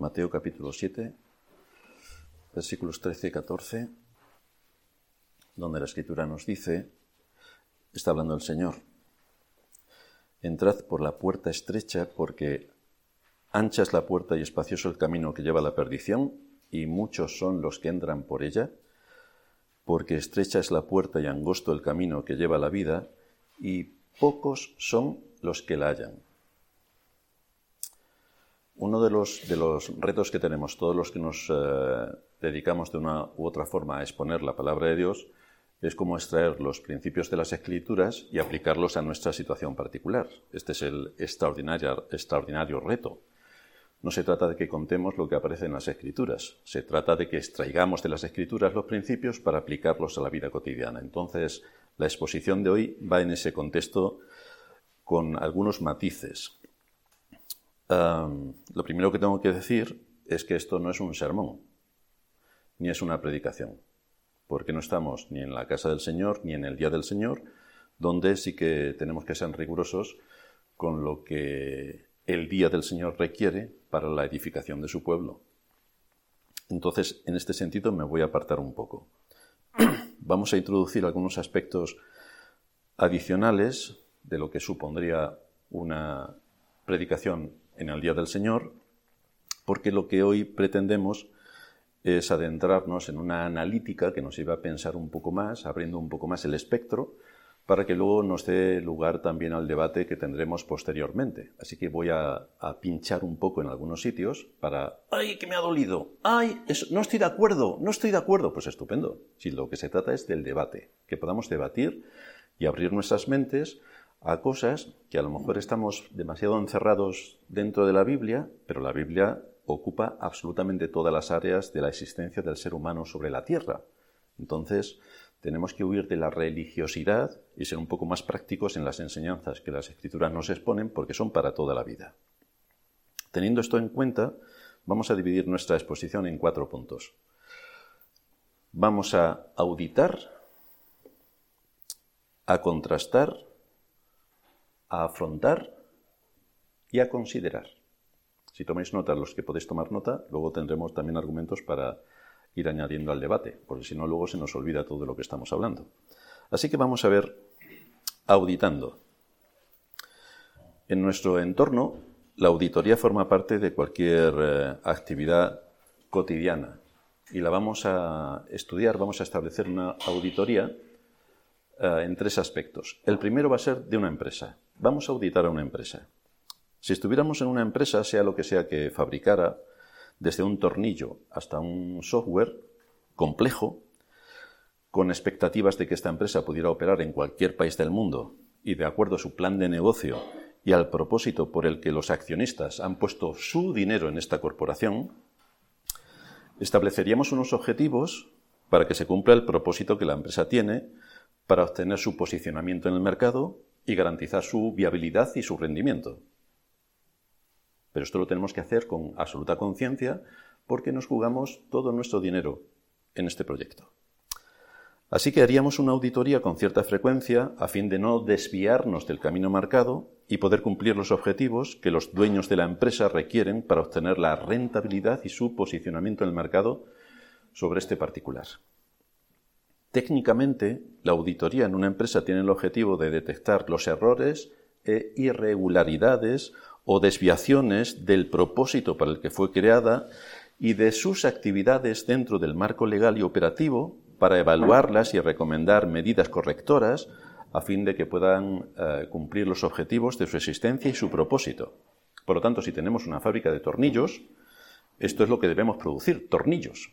Mateo capítulo 7, versículos 13 y 14, donde la escritura nos dice, está hablando el Señor, entrad por la puerta estrecha porque ancha es la puerta y espacioso el camino que lleva a la perdición y muchos son los que entran por ella, porque estrecha es la puerta y angosto el camino que lleva a la vida y pocos son los que la hallan. Uno de los, de los retos que tenemos todos los que nos eh, dedicamos de una u otra forma a exponer la palabra de Dios es cómo extraer los principios de las escrituras y aplicarlos a nuestra situación particular. Este es el extraordinario, extraordinario reto. No se trata de que contemos lo que aparece en las escrituras, se trata de que extraigamos de las escrituras los principios para aplicarlos a la vida cotidiana. Entonces, la exposición de hoy va en ese contexto con algunos matices lo primero que tengo que decir es que esto no es un sermón, ni es una predicación, porque no estamos ni en la casa del Señor ni en el día del Señor, donde sí que tenemos que ser rigurosos con lo que el día del Señor requiere para la edificación de su pueblo. Entonces, en este sentido, me voy a apartar un poco. Vamos a introducir algunos aspectos adicionales de lo que supondría una predicación en el Día del Señor, porque lo que hoy pretendemos es adentrarnos en una analítica que nos lleva a pensar un poco más, abriendo un poco más el espectro, para que luego nos dé lugar también al debate que tendremos posteriormente. Así que voy a, pinchar un poco en algunos sitios para... ¡Ay, que me ha dolido! ¡Ay, no estoy de acuerdo! ¡No estoy de acuerdo! Pues estupendo. Si lo que se trata es del debate, que podamos debatir y abrir nuestras mentes a cosas que a lo mejor estamos demasiado encerrados dentro de la Biblia, pero la Biblia ocupa absolutamente todas las áreas de la existencia del ser humano sobre la tierra. Entonces, tenemos que huir de la religiosidad y ser un poco más prácticos en las enseñanzas que las escrituras nos exponen porque son para toda la vida. Teniendo esto en cuenta, vamos a dividir nuestra exposición en cuatro puntos. Vamos a auditar, a contrastar, a afrontar y a considerar. Si tomáis nota, los que podéis tomar nota, luego tendremos también argumentos para ir añadiendo al debate, porque si no, luego se nos olvida todo de lo que estamos hablando. Así que vamos a ver auditando. En nuestro entorno, la auditoría forma parte de cualquier eh, actividad cotidiana y la vamos a estudiar, vamos a establecer una auditoría eh, en tres aspectos. El primero va a ser de una empresa. Vamos a auditar a una empresa. Si estuviéramos en una empresa, sea lo que sea que fabricara, desde un tornillo hasta un software complejo, con expectativas de que esta empresa pudiera operar en cualquier país del mundo y de acuerdo a su plan de negocio y al propósito por el que los accionistas han puesto su dinero en esta corporación, estableceríamos unos objetivos para que se cumpla el propósito que la empresa tiene para obtener su posicionamiento en el mercado y garantizar su viabilidad y su rendimiento. Pero esto lo tenemos que hacer con absoluta conciencia porque nos jugamos todo nuestro dinero en este proyecto. Así que haríamos una auditoría con cierta frecuencia a fin de no desviarnos del camino marcado y poder cumplir los objetivos que los dueños de la empresa requieren para obtener la rentabilidad y su posicionamiento en el mercado sobre este particular. Técnicamente, la auditoría en una empresa tiene el objetivo de detectar los errores e irregularidades o desviaciones del propósito para el que fue creada y de sus actividades dentro del marco legal y operativo para evaluarlas y recomendar medidas correctoras a fin de que puedan eh, cumplir los objetivos de su existencia y su propósito. Por lo tanto, si tenemos una fábrica de tornillos, esto es lo que debemos producir, tornillos.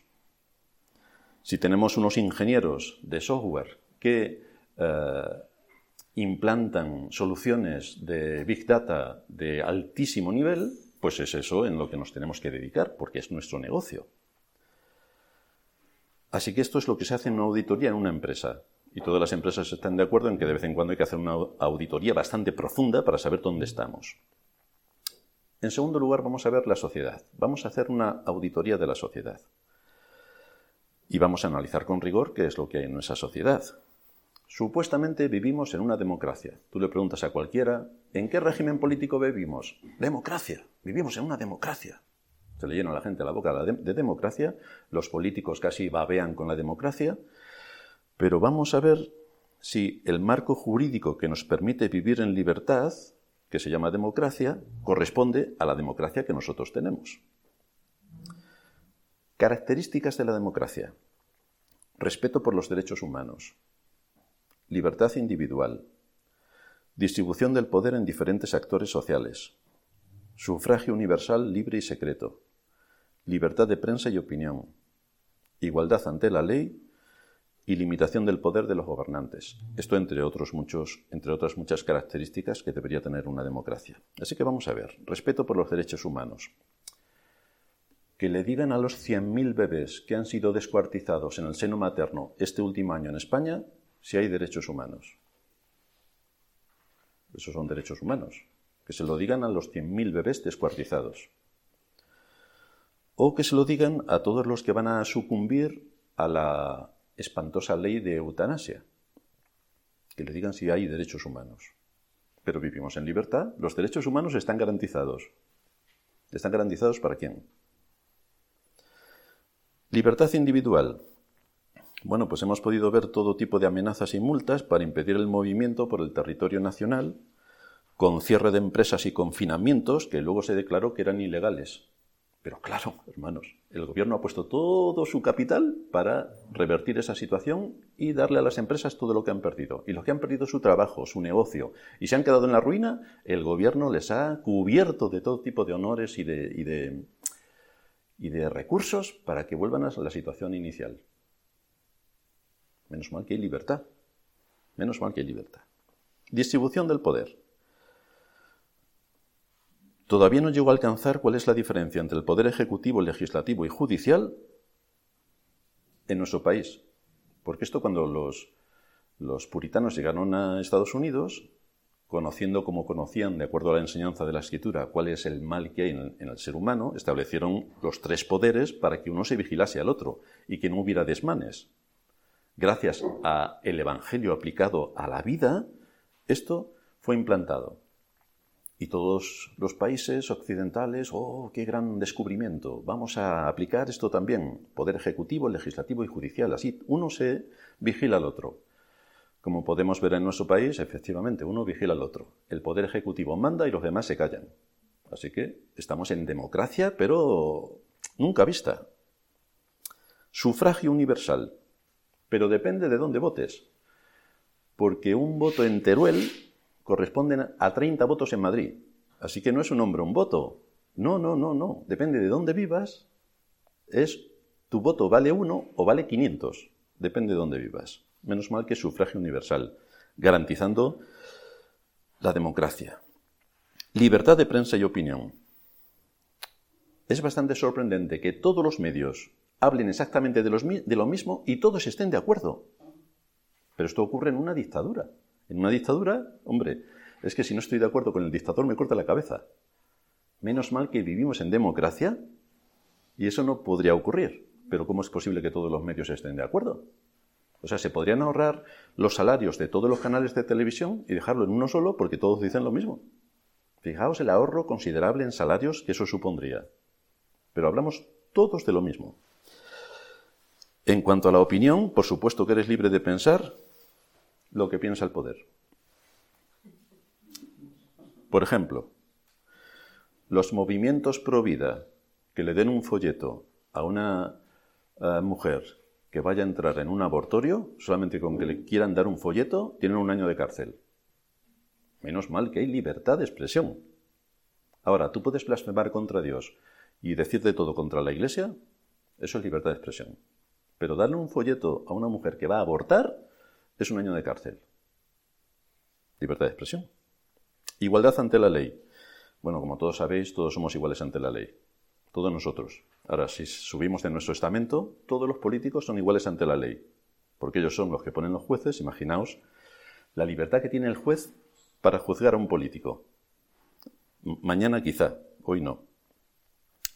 Si tenemos unos ingenieros de software que eh, implantan soluciones de Big Data de altísimo nivel, pues es eso en lo que nos tenemos que dedicar, porque es nuestro negocio. Así que esto es lo que se hace en una auditoría en una empresa. Y todas las empresas están de acuerdo en que de vez en cuando hay que hacer una auditoría bastante profunda para saber dónde estamos. En segundo lugar, vamos a ver la sociedad. Vamos a hacer una auditoría de la sociedad. Y vamos a analizar con rigor qué es lo que hay en nuestra sociedad. Supuestamente vivimos en una democracia. Tú le preguntas a cualquiera, ¿en qué régimen político vivimos? Democracia. Vivimos en una democracia. Se le llena a la gente la boca de democracia, los políticos casi babean con la democracia, pero vamos a ver si el marco jurídico que nos permite vivir en libertad, que se llama democracia, corresponde a la democracia que nosotros tenemos. Características de la democracia. Respeto por los derechos humanos. Libertad individual. Distribución del poder en diferentes actores sociales. Sufragio universal libre y secreto. Libertad de prensa y opinión. Igualdad ante la ley y limitación del poder de los gobernantes. Esto entre, otras muchas características que debería tener una democracia. Así que vamos a ver, respeto por los derechos humanos. Que le digan a los 100.000 bebés que han sido descuartizados en el seno materno este último año en España si hay derechos humanos. Esos son derechos humanos. Que se lo digan a los 100.000 bebés descuartizados. O que se lo digan a todos los que van a sucumbir a la espantosa ley de eutanasia. Que le digan si hay derechos humanos. Pero vivimos en libertad, los derechos humanos están garantizados. ¿Están garantizados para quién? Libertad individual. Bueno, pues hemos podido ver todo tipo de amenazas y multas para impedir el movimiento por el territorio nacional, con cierre de empresas y confinamientos que luego se declaró que eran ilegales. Pero claro, hermanos, el gobierno ha puesto todo su capital para revertir esa situación y darle a las empresas todo lo que han perdido. Y los que han perdido su trabajo, su negocio y se han quedado en la ruina, el gobierno les ha cubierto de todo tipo de honores y de, y de, recursos para que vuelvan a la situación inicial. Menos mal que hay libertad. Menos mal que hay libertad. Distribución del poder. Todavía no llego a alcanzar cuál es la diferencia entre el poder ejecutivo, legislativo y judicial en nuestro país. Porque esto cuando los, los puritanos llegaron a Estados Unidos, conociendo como conocían, de acuerdo a la enseñanza de la escritura, cuál es el mal que hay en el, ser humano, establecieron los tres poderes para que uno se vigilase al otro y que no hubiera desmanes. Gracias al Evangelio aplicado a la vida, esto fue implantado. Y todos los países occidentales, oh, qué gran descubrimiento, vamos a aplicar esto también, poder ejecutivo, legislativo y judicial. Así uno se vigila al otro. Como podemos ver en nuestro país, efectivamente, uno vigila al otro. El poder ejecutivo manda y los demás se callan. Así que estamos en democracia, pero nunca vista. Sufragio universal. Pero depende de dónde votes. Porque un voto en Teruel corresponden a 30 votos en Madrid. Así que no es un hombre un voto. No, no, no, no. Depende de dónde vivas. Es tu voto vale uno o vale 500. Depende de dónde vivas. Menos mal que sufragio universal, garantizando la democracia. Libertad de prensa y opinión. Es bastante sorprendente que todos los medios hablen exactamente de, de lo mismo y todos estén de acuerdo. Pero esto ocurre en una dictadura. En una dictadura, hombre, es que si no estoy de acuerdo con el dictador me corta la cabeza. Menos mal que vivimos en democracia y eso no podría ocurrir. Pero ¿cómo es posible que todos los medios estén de acuerdo? O sea, se podrían ahorrar los salarios de todos los canales de televisión y dejarlo en uno solo porque todos dicen lo mismo. Fijaos el ahorro considerable en salarios que eso supondría. Pero hablamos todos de lo mismo. En cuanto a la opinión, por supuesto que eres libre de pensar lo que piensa el poder. Por ejemplo, los movimientos pro vida que le den un folleto a una eh, mujer que vaya a entrar en un abortorio, solamente con que le quieran dar un folleto, tienen un año de cárcel. Menos mal que hay libertad de expresión. Ahora, ¿tú puedes blasfemar contra Dios y decir de todo contra la Iglesia? Eso es libertad de expresión. Pero darle un folleto a una mujer que va a abortar, es un año de cárcel. Libertad de expresión. Igualdad ante la ley. Bueno, como todos sabéis, todos somos iguales ante la ley. Todos nosotros. Ahora, si subimos de nuestro estamento, todos los políticos son iguales ante la ley. Porque ellos son los que ponen los jueces. Imaginaos la libertad que tiene el juez para juzgar a un político. Mañana quizá, hoy no.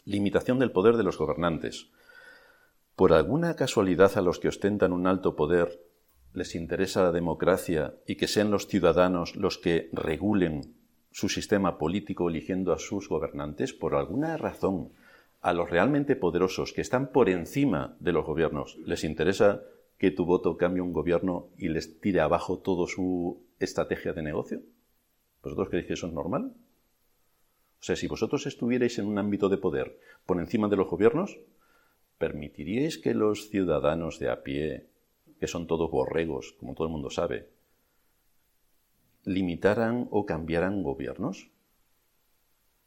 Limitación del poder de los gobernantes. Por alguna casualidad a los que ostentan un alto poder les interesa la democracia y que sean los ciudadanos los que regulen su sistema político eligiendo a sus gobernantes, por alguna razón a los realmente poderosos que están por encima de los gobiernos, les interesa que tu voto cambie un gobierno y les tire abajo toda su estrategia de negocio? ¿Vosotros creéis que eso es normal? O sea, si vosotros estuvierais en un ámbito de poder por encima de los gobiernos, ¿permitiríais que los ciudadanos de a pie, que son todos borregos, como todo el mundo sabe, limitaran o cambiaran gobiernos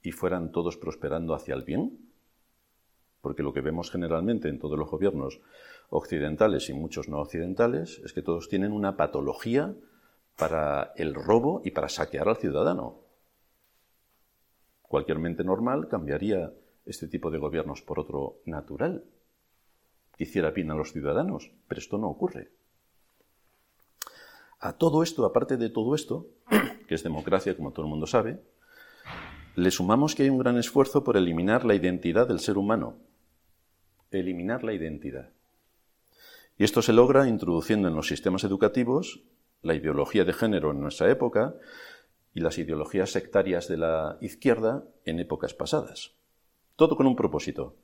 y fueran todos prosperando hacia el bien? Porque lo que vemos generalmente en todos los gobiernos occidentales y muchos no occidentales es que todos tienen una patología para el robo y para saquear al ciudadano. Cualquier mente normal cambiaría este tipo de gobiernos por otro natural, que hiciera bien a los ciudadanos, pero esto no ocurre. A todo esto, aparte de todo esto, que es democracia, como todo el mundo sabe, le sumamos que hay un gran esfuerzo por eliminar la identidad del ser humano. Eliminar la identidad. Y esto se logra introduciendo en los sistemas educativos la ideología de género en nuestra época y las ideologías sectarias de la izquierda en épocas pasadas. Todo con un propósito,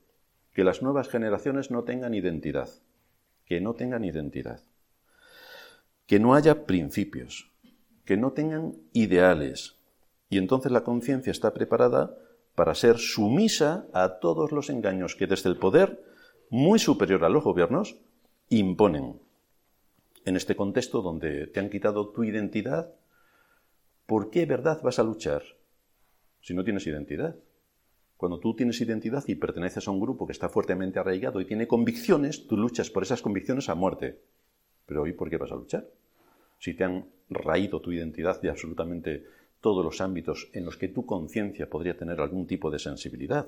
que las nuevas generaciones no tengan identidad, que no tengan identidad, que no haya principios, que no tengan ideales. Y entonces la conciencia está preparada para ser sumisa a todos los engaños que desde el poder, muy superior a los gobiernos, imponen. En este contexto donde te han quitado tu identidad, ¿por qué verdad vas a luchar si no tienes identidad? Cuando tú tienes identidad y perteneces a un grupo que está fuertemente arraigado y tiene convicciones, tú luchas por esas convicciones a muerte. Pero hoy, ¿por qué vas a luchar? Si te han raído tu identidad de absolutamente todos los ámbitos en los que tu conciencia podría tener algún tipo de sensibilidad.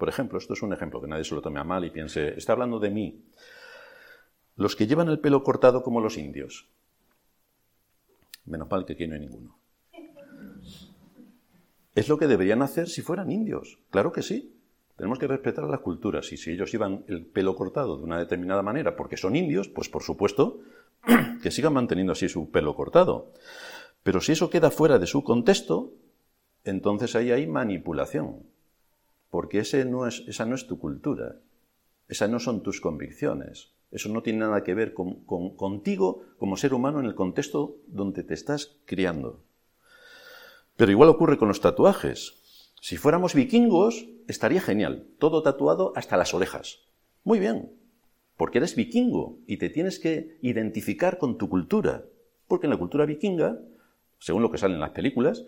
Por ejemplo, esto es un ejemplo que nadie se lo tome a mal y piense, está hablando de mí. Los que llevan el pelo cortado como los indios. Menos mal que aquí no hay ninguno. Es lo que deberían hacer si fueran indios. Claro que sí. Tenemos que respetar las culturas. Y si ellos llevan el pelo cortado de una determinada manera porque son indios, pues por supuesto que sigan manteniendo así su pelo cortado. Pero si eso queda fuera de su contexto, entonces ahí hay manipulación. Porque ese no es, esa no es tu cultura. Esas no son tus convicciones. Eso no tiene nada que ver con, contigo como ser humano en el contexto donde te estás criando. Pero igual ocurre con los tatuajes. Si fuéramos vikingos, estaría genial. Todo tatuado hasta las orejas. Muy bien. Porque eres vikingo y te tienes que identificar con tu cultura. Porque en la cultura vikinga, según lo que sale en las películas,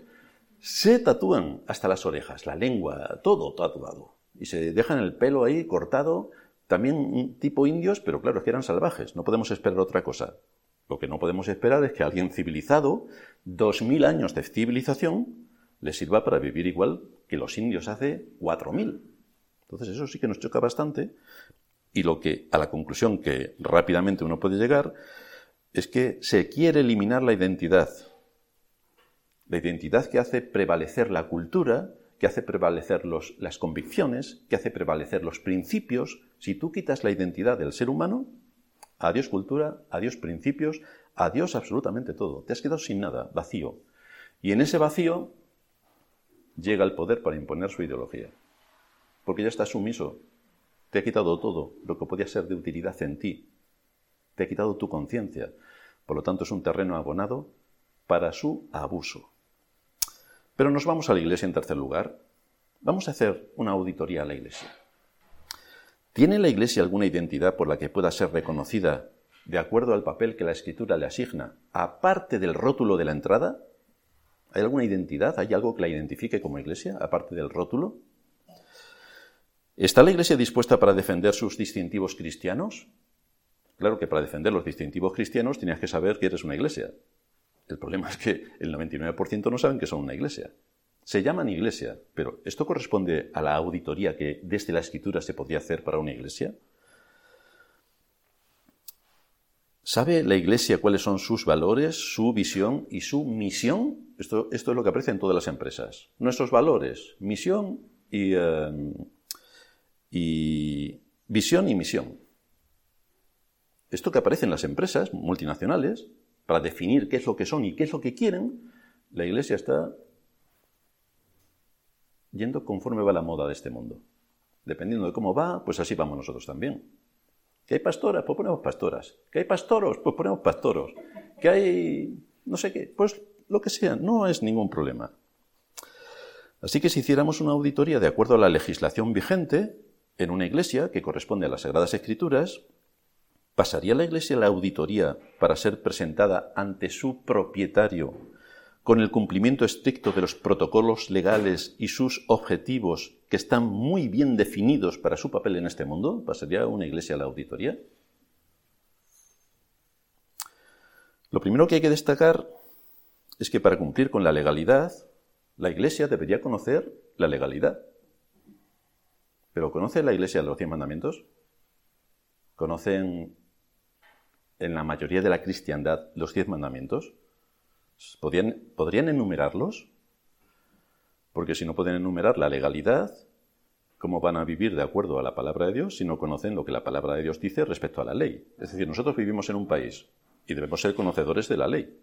se tatúan hasta las orejas, la lengua, todo tatuado. Y se dejan el pelo ahí cortado también tipo indios, pero claro, es que eran salvajes, no podemos esperar otra cosa. Lo que no podemos esperar es que alguien civilizado, dos mil años de civilización, le sirva para vivir igual que los indios hace cuatro mil. Entonces eso sí que nos choca bastante y lo que a la conclusión que rápidamente uno puede llegar es que se quiere eliminar la identidad. La identidad que hace prevalecer la cultura que hace prevalecer las convicciones, que hace prevalecer los principios. Si tú quitas la identidad del ser humano, adiós cultura, adiós principios, adiós absolutamente todo. Te has quedado sin nada, vacío. Y en ese vacío llega el poder para imponer su ideología. Porque ya estás sumiso. Te ha quitado todo lo que podía ser de utilidad en ti. Te ha quitado tu conciencia. Por lo tanto, es un terreno abonado para su abuso. Pero nos vamos a la iglesia en tercer lugar. Vamos a hacer una auditoría a la iglesia. ¿Tiene la iglesia alguna identidad por la que pueda ser reconocida de acuerdo al papel que la escritura le asigna, aparte del rótulo de la entrada? ¿Hay alguna identidad? ¿Hay algo que la identifique como iglesia, aparte del rótulo? ¿Está la iglesia dispuesta para defender sus distintivos cristianos? Claro que para defender los distintivos cristianos tenías que saber que eres una iglesia. El problema es que el 99% no saben que son una iglesia. Se llaman iglesia, pero ¿esto corresponde a la auditoría que desde la escritura se podía hacer para una iglesia? ¿Sabe la iglesia cuáles son sus valores, su visión y su misión? Esto, esto es lo que aparece en todas las empresas. Nuestros valores, misión y, eh, y visión y misión. Esto que aparece en las empresas multinacionales para definir qué es lo que son y qué es lo que quieren, la Iglesia está yendo conforme va la moda de este mundo. Dependiendo de cómo va, pues así vamos nosotros también. ¿Que hay pastoras? Pues ponemos pastoras. ¿Que hay pastoros? Pues ponemos pastoros. ¿Que hay no sé qué? Pues lo que sea, no es ningún problema. Así que si hiciéramos una auditoría de acuerdo a la legislación vigente en una iglesia que corresponde a las Sagradas Escrituras, ¿pasaría la iglesia la auditoría para ser presentada ante su propietario con el cumplimiento estricto de los protocolos legales y sus objetivos que están muy bien definidos para su papel en este mundo? ¿Pasaría una iglesia la auditoría? Lo primero que hay que destacar es que para cumplir con la legalidad, la iglesia debería conocer la legalidad. ¿Pero conoce la iglesia los cien mandamientos? ¿Conocen en la mayoría de la cristiandad los diez mandamientos? ¿Podrían, enumerarlos? Porque si no pueden enumerar la legalidad, ¿cómo van a vivir de acuerdo a la palabra de Dios si no conocen lo que la palabra de Dios dice respecto a la ley? Es decir, nosotros vivimos en un país y debemos ser conocedores de la ley.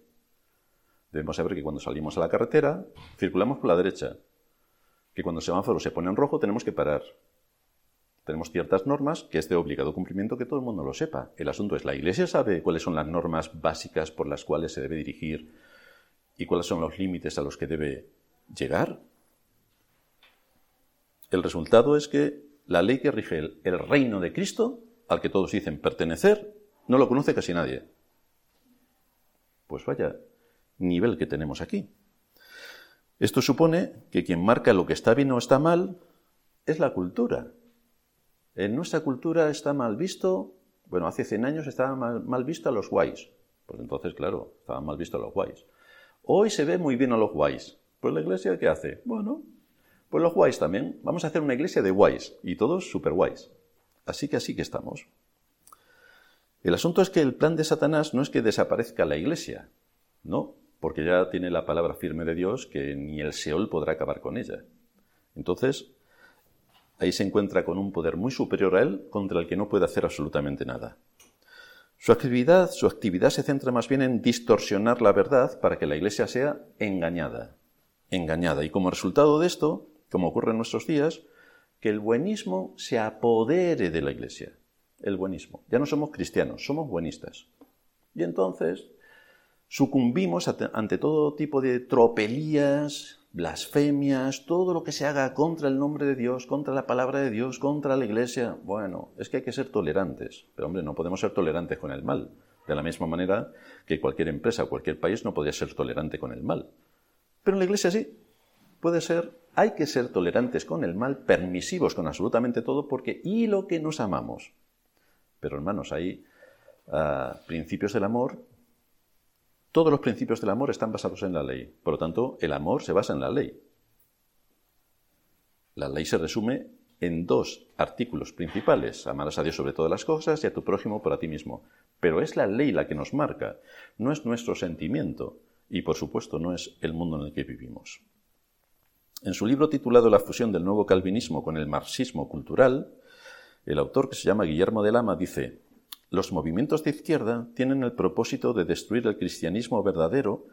Debemos saber que cuando salimos a la carretera, circulamos por la derecha, que cuando el semáforo se pone en rojo tenemos que parar. Tenemos ciertas normas que es de obligado cumplimiento que todo el mundo lo sepa. El asunto es, ¿la Iglesia sabe cuáles son las normas básicas por las cuales se debe dirigir y cuáles son los límites a los que debe llegar. El resultado es que la ley que rige el, reino de Cristo, al que todos dicen pertenecer, no lo conoce casi nadie. Pues vaya nivel que tenemos aquí. Esto supone que quien marca lo que está bien o está mal es la cultura. En nuestra cultura está mal visto, bueno, hace 100 años estaba mal, mal visto a los guays. Pues entonces, claro, estaban mal visto a los guays. Hoy se ve muy bien a los guays. Pues la iglesia, ¿qué hace? Bueno, pues los guays también. Vamos a hacer una iglesia de guays y todos super guays. Así que así que estamos. El asunto es que el plan de Satanás no es que desaparezca la iglesia, no, porque ya tiene la palabra firme de Dios que ni el Seol podrá acabar con ella. Entonces, ahí se encuentra con un poder muy superior a él contra el que no puede hacer absolutamente nada. Su actividad, su actividad se centra más bien en distorsionar la verdad para que la Iglesia sea engañada, engañada. Y como resultado de esto, como ocurre en nuestros días, que el buenismo se apodere de la Iglesia. El buenismo. Ya no somos cristianos, somos buenistas. Y entonces sucumbimos ante todo tipo de tropelías, blasfemias, todo lo que se haga contra el nombre de Dios, contra la palabra de Dios, contra la iglesia. Bueno, es que hay que ser tolerantes. Pero hombre, no podemos ser tolerantes con el mal. De la misma manera que cualquier empresa cualquier país no podría ser tolerante con el mal. Pero en la iglesia sí. Puede ser, hay que ser tolerantes con el mal, permisivos con absolutamente todo, porque y lo que nos amamos. Pero hermanos, hay ah, principios del amor todos los principios del amor están basados en la ley. Por lo tanto, el amor se basa en la ley. La ley se resume en dos artículos principales. Amarás a Dios sobre todas las cosas y a tu prójimo por a ti mismo. Pero es la ley la que nos marca, no es nuestro sentimiento y por supuesto no es el mundo en el que vivimos. En su libro titulado La fusión del nuevo calvinismo con el marxismo cultural, el autor que se llama Guillermo de Lama dice, los movimientos de izquierda tienen el propósito de destruir el cristianismo verdadero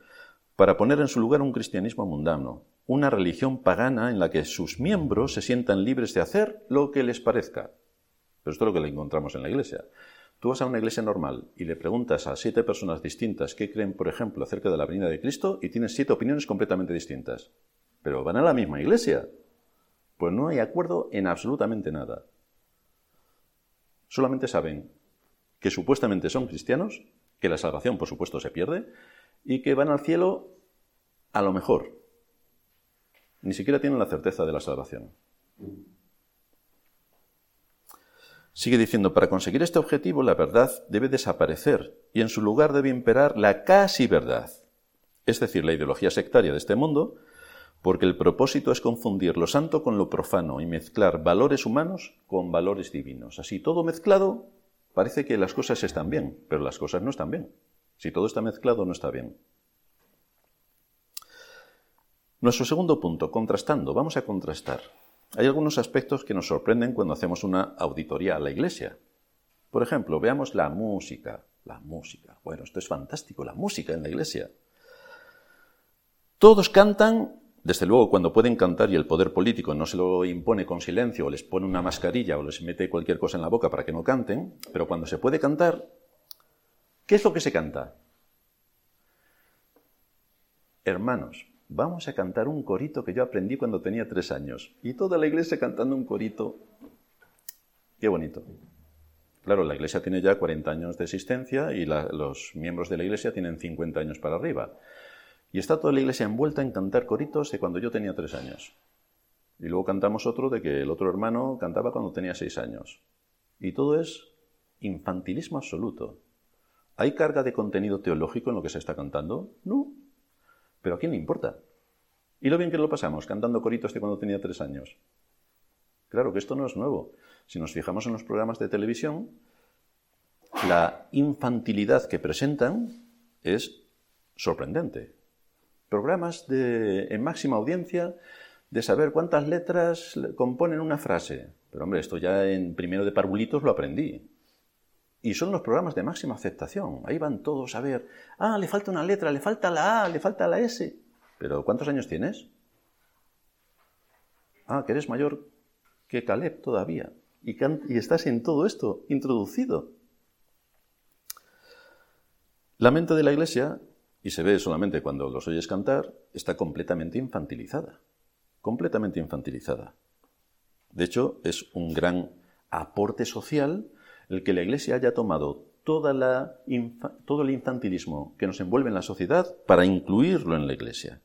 para poner en su lugar un cristianismo mundano, una religión pagana en la que sus miembros se sientan libres de hacer lo que les parezca. Pero esto es lo que le encontramos en la iglesia. Tú vas a una iglesia normal y le preguntas a siete personas distintas qué creen, por ejemplo, acerca de la venida de Cristo y tienes siete opiniones completamente distintas. Pero van a la misma iglesia. Pues no hay acuerdo en absolutamente nada. Solamente saben que supuestamente son cristianos, que la salvación por supuesto se pierde, y que van al cielo a lo mejor. Ni siquiera tienen la certeza de la salvación. Sigue diciendo, para conseguir este objetivo la verdad debe desaparecer y en su lugar debe imperar la casi verdad, es decir, la ideología sectaria de este mundo, porque el propósito es confundir lo santo con lo profano y mezclar valores humanos con valores divinos. Así todo mezclado Parece que las cosas están bien, pero las cosas no están bien. Si todo está mezclado, no está bien. Nuestro segundo punto, contrastando. Vamos a contrastar. Hay algunos aspectos que nos sorprenden cuando hacemos una auditoría a la iglesia. Por ejemplo, veamos la música. La música. Bueno, esto es fantástico, la música en la iglesia. Todos cantan desde luego, cuando pueden cantar y el poder político no se lo impone con silencio o les pone una mascarilla o les mete cualquier cosa en la boca para que no canten, pero cuando se puede cantar, ¿qué es lo que se canta? Hermanos, vamos a cantar un corito que yo aprendí cuando tenía tres años. Y toda la iglesia cantando un corito. Qué bonito. Claro, la iglesia tiene ya 40 años de existencia y los miembros de la iglesia tienen 50 años para arriba. Y está toda la iglesia envuelta en cantar coritos de cuando yo tenía tres años. Y luego cantamos otro de que el otro hermano cantaba cuando tenía seis años. Y todo es infantilismo absoluto. ¿Hay carga de contenido teológico en lo que se está cantando? No. Pero ¿a quién le importa? ¿Y lo bien que lo pasamos cantando coritos de cuando tenía tres años? Claro que esto no es nuevo. Si nos fijamos en los programas de televisión, la infantilidad que presentan es sorprendente programas de, en máxima audiencia de saber cuántas letras componen una frase. Pero hombre, esto ya en primero de parvulitos lo aprendí. Y son los programas de máxima aceptación. Ahí van todos a ver, ah, le falta una letra, le falta la A, le falta la S. Pero ¿cuántos años tienes? Ah, que eres mayor que Caleb todavía. Y, y estás en todo esto introducido. La mente de la Iglesia y se ve solamente cuando los oyes cantar, está completamente infantilizada. Completamente infantilizada. De hecho, es un gran aporte social el que la Iglesia haya tomado toda todo el infantilismo que nos envuelve en la sociedad para incluirlo en la Iglesia.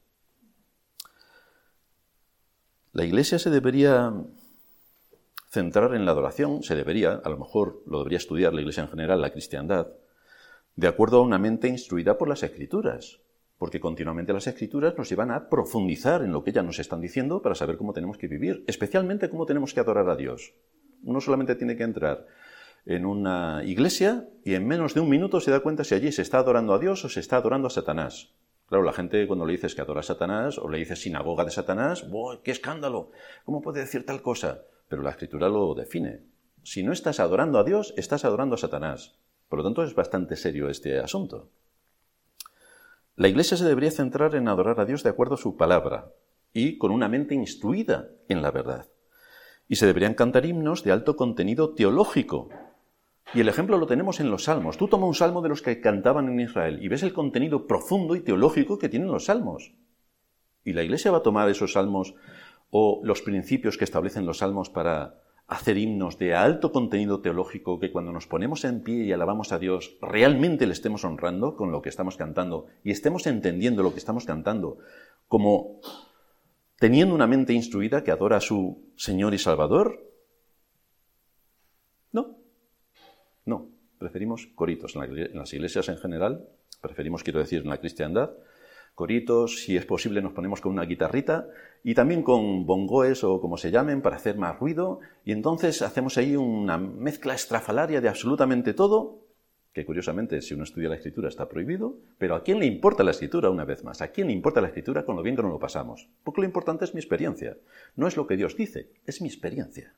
La Iglesia se debería centrar en la adoración, se debería, a lo mejor lo debería estudiar la Iglesia en general, la cristiandad, de acuerdo a una mente instruida por las escrituras, porque continuamente las escrituras nos llevan a profundizar en lo que ellas nos están diciendo para saber cómo tenemos que vivir, especialmente cómo tenemos que adorar a Dios. Uno solamente tiene que entrar en una iglesia y en menos de un minuto se da cuenta si allí se está adorando a Dios o se está adorando a Satanás. Claro, la gente cuando le dices que adora a Satanás o le dices sinagoga de Satanás, ¡qué escándalo! ¿Cómo puede decir tal cosa? Pero la escritura lo define. Si no estás adorando a Dios, estás adorando a Satanás. Por lo tanto, es bastante serio este asunto. La Iglesia se debería centrar en adorar a Dios de acuerdo a su palabra y con una mente instruida en la verdad. Y se deberían cantar himnos de alto contenido teológico. Y el ejemplo lo tenemos en los salmos. Tú toma un salmo de los que cantaban en Israel y ves el contenido profundo y teológico que tienen los salmos. Y la Iglesia va a tomar esos salmos o los principios que establecen los salmos para hacer himnos de alto contenido teológico que cuando nos ponemos en pie y alabamos a Dios realmente le estemos honrando con lo que estamos cantando y estemos entendiendo lo que estamos cantando como teniendo una mente instruida que adora a su Señor y Salvador? No, no, preferimos coritos en las iglesias en general, preferimos, quiero decir, en la cristiandad, coritos, si es posible nos ponemos con una guitarrita y también con bongoes o como se llamen para hacer más ruido y entonces hacemos ahí una mezcla estrafalaria de absolutamente todo, que curiosamente si uno estudia la escritura está prohibido, pero ¿a quién le importa la escritura una vez más? ¿A quién le importa la escritura con lo bien que nos lo pasamos? Porque lo importante es mi experiencia, no es lo que Dios dice, es mi experiencia.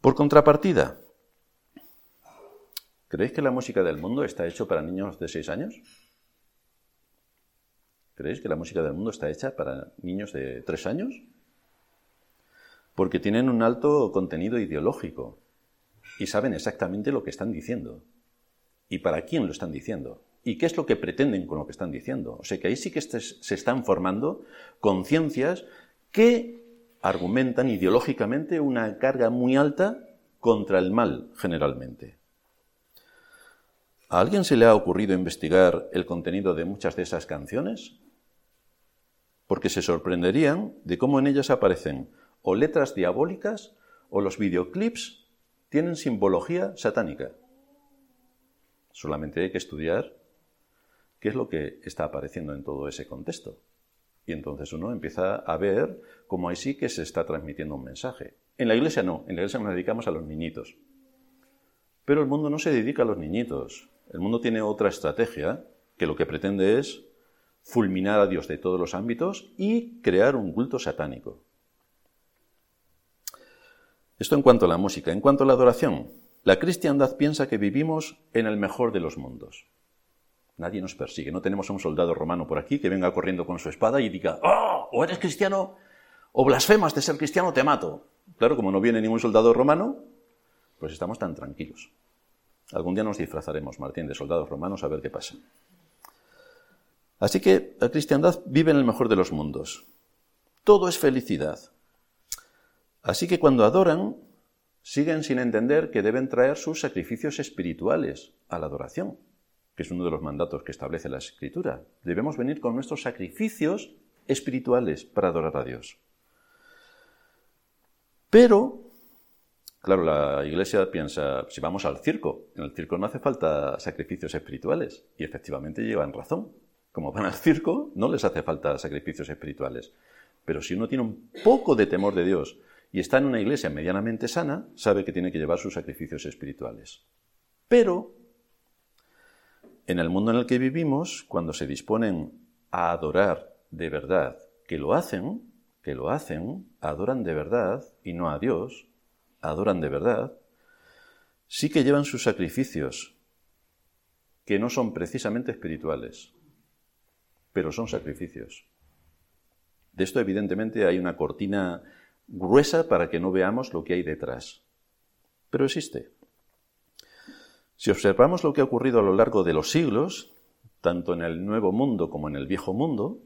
Por contrapartida, ¿creéis que la música del mundo está hecho para niños de 6 años? ¿Creéis que la música del mundo está hecha para niños de tres años? Porque tienen un alto contenido ideológico y saben exactamente lo que están diciendo y para quién lo están diciendo y qué es lo que pretenden con lo que están diciendo. O sea que ahí sí que se están formando conciencias que argumentan ideológicamente una carga muy alta contra el mal generalmente. ¿A alguien se le ha ocurrido investigar el contenido de muchas de esas canciones? Porque se sorprenderían de cómo en ellas aparecen o letras diabólicas o los videoclips tienen simbología satánica. Solamente hay que estudiar qué es lo que está apareciendo en todo ese contexto. Y entonces uno empieza a ver cómo ahí sí que se está transmitiendo un mensaje. En la iglesia no, en la iglesia nos dedicamos a los niñitos. Pero el mundo no se dedica a los niñitos. El mundo tiene otra estrategia que lo que pretende es fulminar a Dios de todos los ámbitos y crear un culto satánico. Esto en cuanto a la música. En cuanto a la adoración, la cristiandad piensa que vivimos en el mejor de los mundos. Nadie nos persigue. No tenemos a un soldado romano por aquí que venga corriendo con su espada y diga, ¡Oh! O eres cristiano o blasfemas de ser cristiano, te mato. Claro, como no viene ningún soldado romano, pues estamos tan tranquilos. Algún día nos disfrazaremos, Martín, de soldados romanos a ver qué pasa. Así que la cristiandad vive en el mejor de los mundos. Todo es felicidad. Así que cuando adoran, siguen sin entender que deben traer sus sacrificios espirituales a la adoración, que es uno de los mandatos que establece la Escritura. Debemos venir con nuestros sacrificios espirituales para adorar a Dios. Pero, claro, la iglesia piensa, si vamos al circo, en el circo no hace falta sacrificios espirituales, y efectivamente llevan razón. Como van al circo, no les hace falta sacrificios espirituales. Pero si uno tiene un poco de temor de Dios y está en una iglesia medianamente sana, sabe que tiene que llevar sus sacrificios espirituales. Pero, en el mundo en el que vivimos, cuando se disponen a adorar de verdad, que lo hacen, que lo hacen, adoran de verdad y no a Dios, adoran de verdad, sí que llevan sus sacrificios, que no son precisamente espirituales, pero son sacrificios. De esto evidentemente hay una cortina gruesa para que no veamos lo que hay detrás. Pero existe. Si observamos lo que ha ocurrido a lo largo de los siglos, tanto en el Nuevo Mundo como en el Viejo Mundo,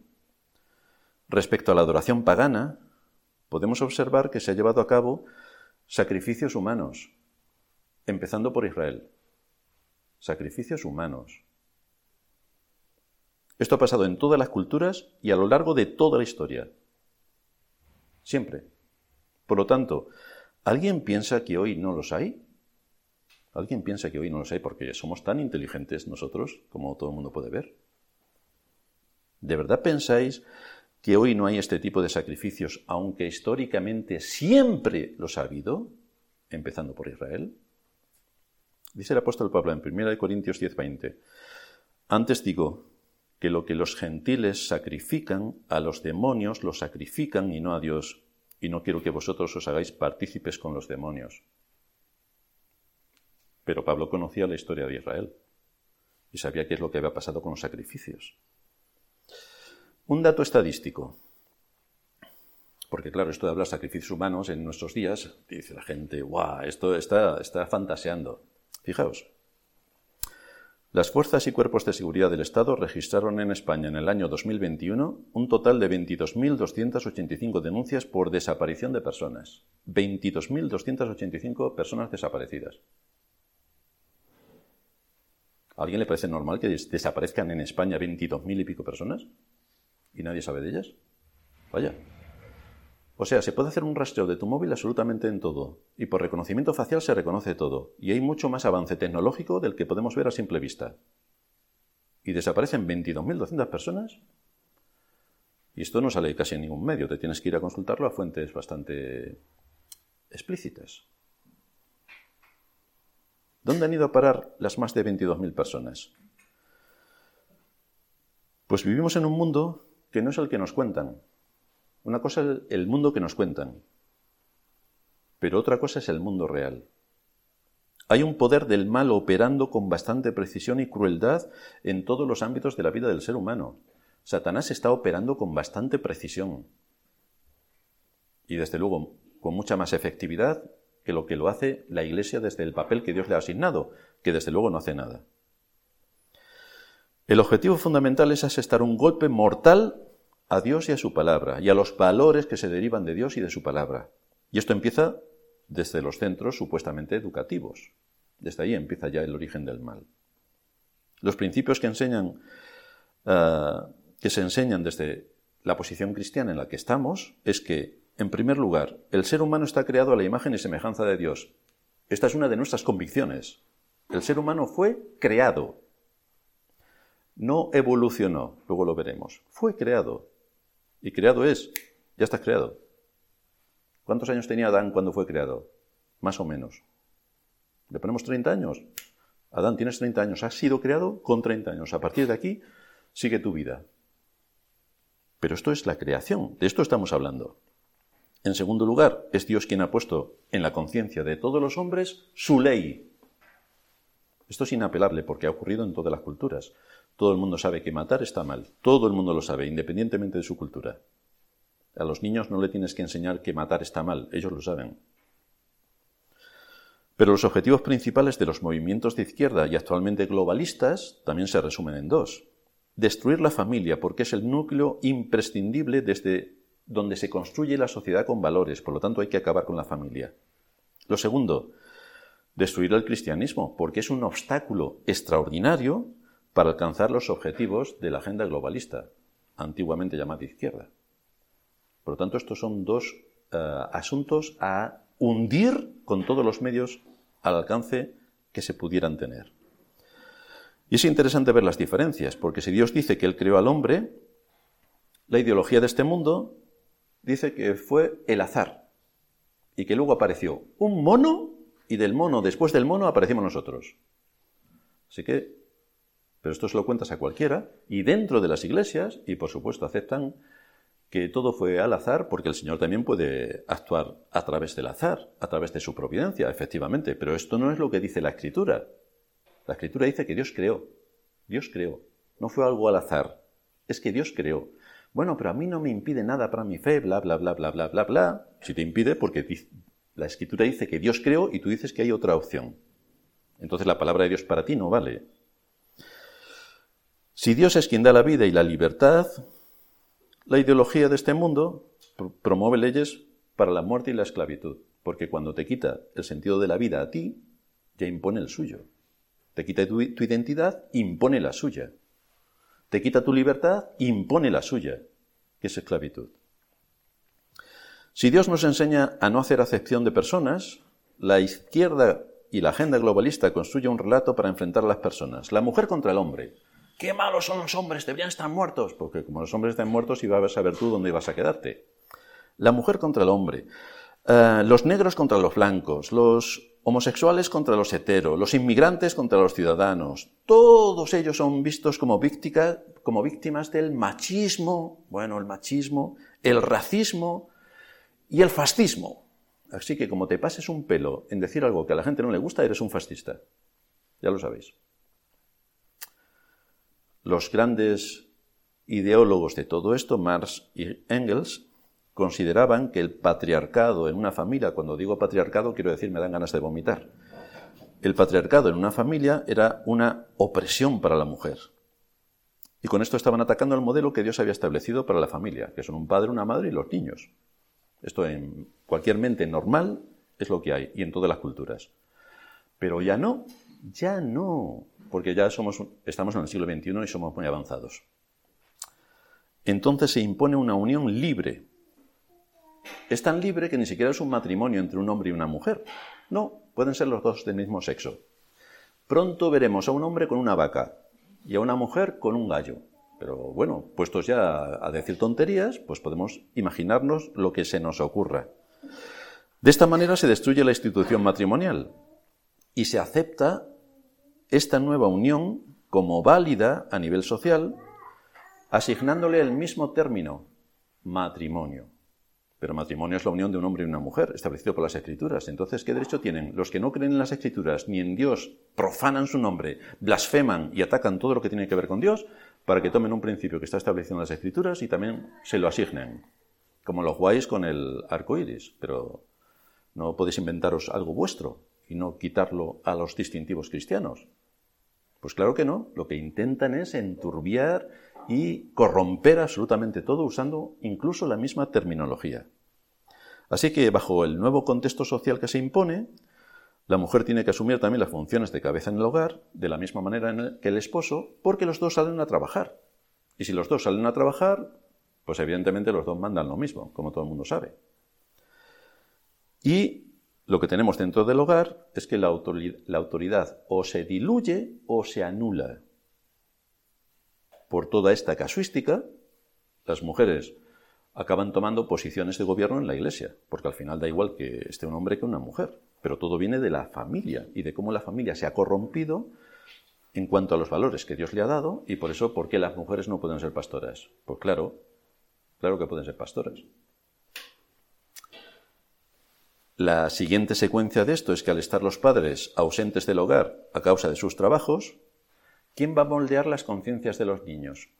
respecto a la adoración pagana, podemos observar que se ha llevado a cabo sacrificios humanos, empezando por Israel. Sacrificios humanos. Esto ha pasado en todas las culturas y a lo largo de toda la historia. Siempre. Por lo tanto, ¿alguien piensa que hoy no los hay? ¿Alguien piensa que hoy no los hay porque somos tan inteligentes nosotros como todo el mundo puede ver? ¿De verdad pensáis que hoy no hay este tipo de sacrificios, aunque históricamente siempre los ha habido, empezando por Israel? Dice el apóstol Pablo en 1 Corintios 10:20, antes digo que lo que los gentiles sacrifican, a los demonios lo sacrifican y no a Dios, y no quiero que vosotros os hagáis partícipes con los demonios. Pero Pablo conocía la historia de Israel y sabía qué es lo que había pasado con los sacrificios. Un dato estadístico. Porque claro, esto de hablar sacrificios humanos en nuestros días, dice la gente, guau, esto está, está fantaseando. Fijaos, las fuerzas y cuerpos de seguridad del Estado registraron en España en el año 2021 un total de 22.285 denuncias por desaparición de personas. 22.285 personas desaparecidas. ¿A alguien le parece normal que desaparezcan en España 22.000 y pico personas? ¿Y nadie sabe de ellas? Vaya. O sea, se puede hacer un rastreo de tu móvil absolutamente en todo, y por reconocimiento facial se reconoce todo, y hay mucho más avance tecnológico del que podemos ver a simple vista. Y desaparecen 22.200 personas, y esto no sale casi en ningún medio, te tienes que ir a consultarlo a fuentes bastante explícitas. ¿Dónde han ido a parar las más de 22.000 personas? Pues vivimos en un mundo que no es el que nos cuentan, una cosa es el mundo que nos cuentan, pero otra cosa es el mundo real. Hay un poder del mal operando con bastante precisión y crueldad en todos los ámbitos de la vida del ser humano. Satanás está operando con bastante precisión y desde luego con mucha más efectividad que lo que lo hace la Iglesia desde el papel que Dios le ha asignado, que desde luego no hace nada. El objetivo fundamental es asestar un golpe mortal a Dios y a su palabra, y a los valores que se derivan de Dios y de su palabra. Y esto empieza desde los centros supuestamente educativos. Desde ahí empieza ya el origen del mal. Los principios que enseñan, eh, que se enseñan desde la posición cristiana en la que estamos, es que, en primer lugar, el ser humano está creado a la imagen y semejanza de Dios. Esta es una de nuestras convicciones. El ser humano fue creado. No evolucionó, luego lo veremos. Fue creado. Y creado es, ya está creado. ¿Cuántos años tenía Adán cuando fue creado? Más o menos. ¿Le ponemos 30 años? Adán, tienes 30 años, has sido creado con 30 años. A partir de aquí, sigue tu vida. Pero esto es la creación, de esto estamos hablando. En segundo lugar, es Dios quien ha puesto en la conciencia de todos los hombres su ley. Esto es inapelable porque ha ocurrido en todas las culturas. Todo el mundo sabe que matar está mal. Todo el mundo lo sabe, independientemente de su cultura. A los niños no le tienes que enseñar que matar está mal, ellos lo saben. Pero los objetivos principales de los movimientos de izquierda y actualmente globalistas también se resumen en dos. Destruir la familia, porque es el núcleo imprescindible desde donde se construye la sociedad con valores, por lo tanto hay que acabar con la familia. Lo segundo, destruir el cristianismo, porque es un obstáculo extraordinario para alcanzar los objetivos de la agenda globalista, antiguamente llamada izquierda. Por lo tanto, estos son dos eh, asuntos a hundir con todos los medios al alcance que se pudieran tener. Y es interesante ver las diferencias, porque si Dios dice que Él creó al hombre, la ideología de este mundo dice que fue el azar y que luego apareció un mono y del mono, después del mono, aparecimos nosotros. Así que, pero esto se lo cuentas a cualquiera y dentro de las iglesias, y por supuesto aceptan que todo fue al azar, porque el Señor también puede actuar a través del azar, a través de su providencia, efectivamente, pero esto no es lo que dice la Escritura. La Escritura dice que Dios creó, Dios creó, no fue algo al azar, es que Dios creó. Bueno, pero a mí no me impide nada para mi fe, bla, bla, bla, bla, bla, bla, bla. Si te impide, porque la Escritura dice que Dios creó y tú dices que hay otra opción. Entonces la palabra de Dios para ti no vale. Si Dios es quien da la vida y la libertad, la ideología de este mundo promueve leyes para la muerte y la esclavitud, porque cuando te quita el sentido de la vida a ti, ya impone el suyo. Te quita tu, identidad, impone la suya. Te quita tu libertad, impone la suya, que es esclavitud. Si Dios nos enseña a no hacer acepción de personas, la izquierda y la agenda globalista construye un relato para enfrentar a las personas. La mujer contra el hombre. ¡Qué malos son los hombres! Deberían estar muertos. Porque como los hombres están muertos, iba a saber tú dónde ibas a quedarte. La mujer contra el hombre. Eh, los negros contra los blancos. Los homosexuales contra los heteros. Los inmigrantes contra los ciudadanos. Todos ellos son vistos como, como víctimas del machismo. Bueno, el machismo, el racismo y el fascismo. Así que como te pases un pelo en decir algo que a la gente no le gusta, eres un fascista. Ya lo sabéis. Los grandes ideólogos de todo esto, Marx y Engels, consideraban que el patriarcado en una familia, cuando digo patriarcado quiero decir me dan ganas de vomitar, el patriarcado en una familia era una opresión para la mujer. Y con esto estaban atacando el modelo que Dios había establecido para la familia, que son un padre, una madre y los niños. Esto en cualquier mente normal es lo que hay y en todas las culturas. Pero ya no, ya no porque ya somos, estamos en el siglo XXI y somos muy avanzados. Entonces se impone una unión libre. Es tan libre que ni siquiera es un matrimonio entre un hombre y una mujer. No, pueden ser los dos del mismo sexo. Pronto veremos a un hombre con una vaca y a una mujer con un gallo. Pero bueno, puestos ya a decir tonterías, pues podemos imaginarnos lo que se nos ocurra. De esta manera se destruye la institución matrimonial y se acepta esta nueva unión como válida a nivel social, asignándole el mismo término, matrimonio. Pero matrimonio es la unión de un hombre y una mujer, establecido por las Escrituras. Entonces, ¿qué derecho tienen los que no creen en las Escrituras ni en Dios, profanan su nombre, blasfeman y atacan todo lo que tiene que ver con Dios, para que tomen un principio que está establecido en las Escrituras y también se lo asignen? Como los guays con el arco iris, pero no podéis inventaros algo vuestro y no quitarlo a los distintivos cristianos. Pues claro que no, lo que intentan es enturbiar y corromper absolutamente todo usando incluso la misma terminología. Así que bajo el nuevo contexto social que se impone, la mujer tiene que asumir también las funciones de cabeza en el hogar, de la misma manera que el esposo, porque los dos salen a trabajar. Y si los dos salen a trabajar, pues evidentemente los dos mandan lo mismo, como todo el mundo sabe. Y lo que tenemos dentro del hogar es que la autoridad, o se diluye o se anula. Por toda esta casuística, las mujeres acaban tomando posiciones de gobierno en la iglesia, porque al final da igual que esté un hombre que una mujer, pero todo viene de la familia y de cómo la familia se ha corrompido en cuanto a los valores que Dios le ha dado y por eso, ¿por qué las mujeres no pueden ser pastoras? Pues claro, claro que pueden ser pastoras. La siguiente secuencia de esto es que al estar los padres ausentes del hogar a causa de sus trabajos, ¿Quién va a moldear las conciencias de los niños?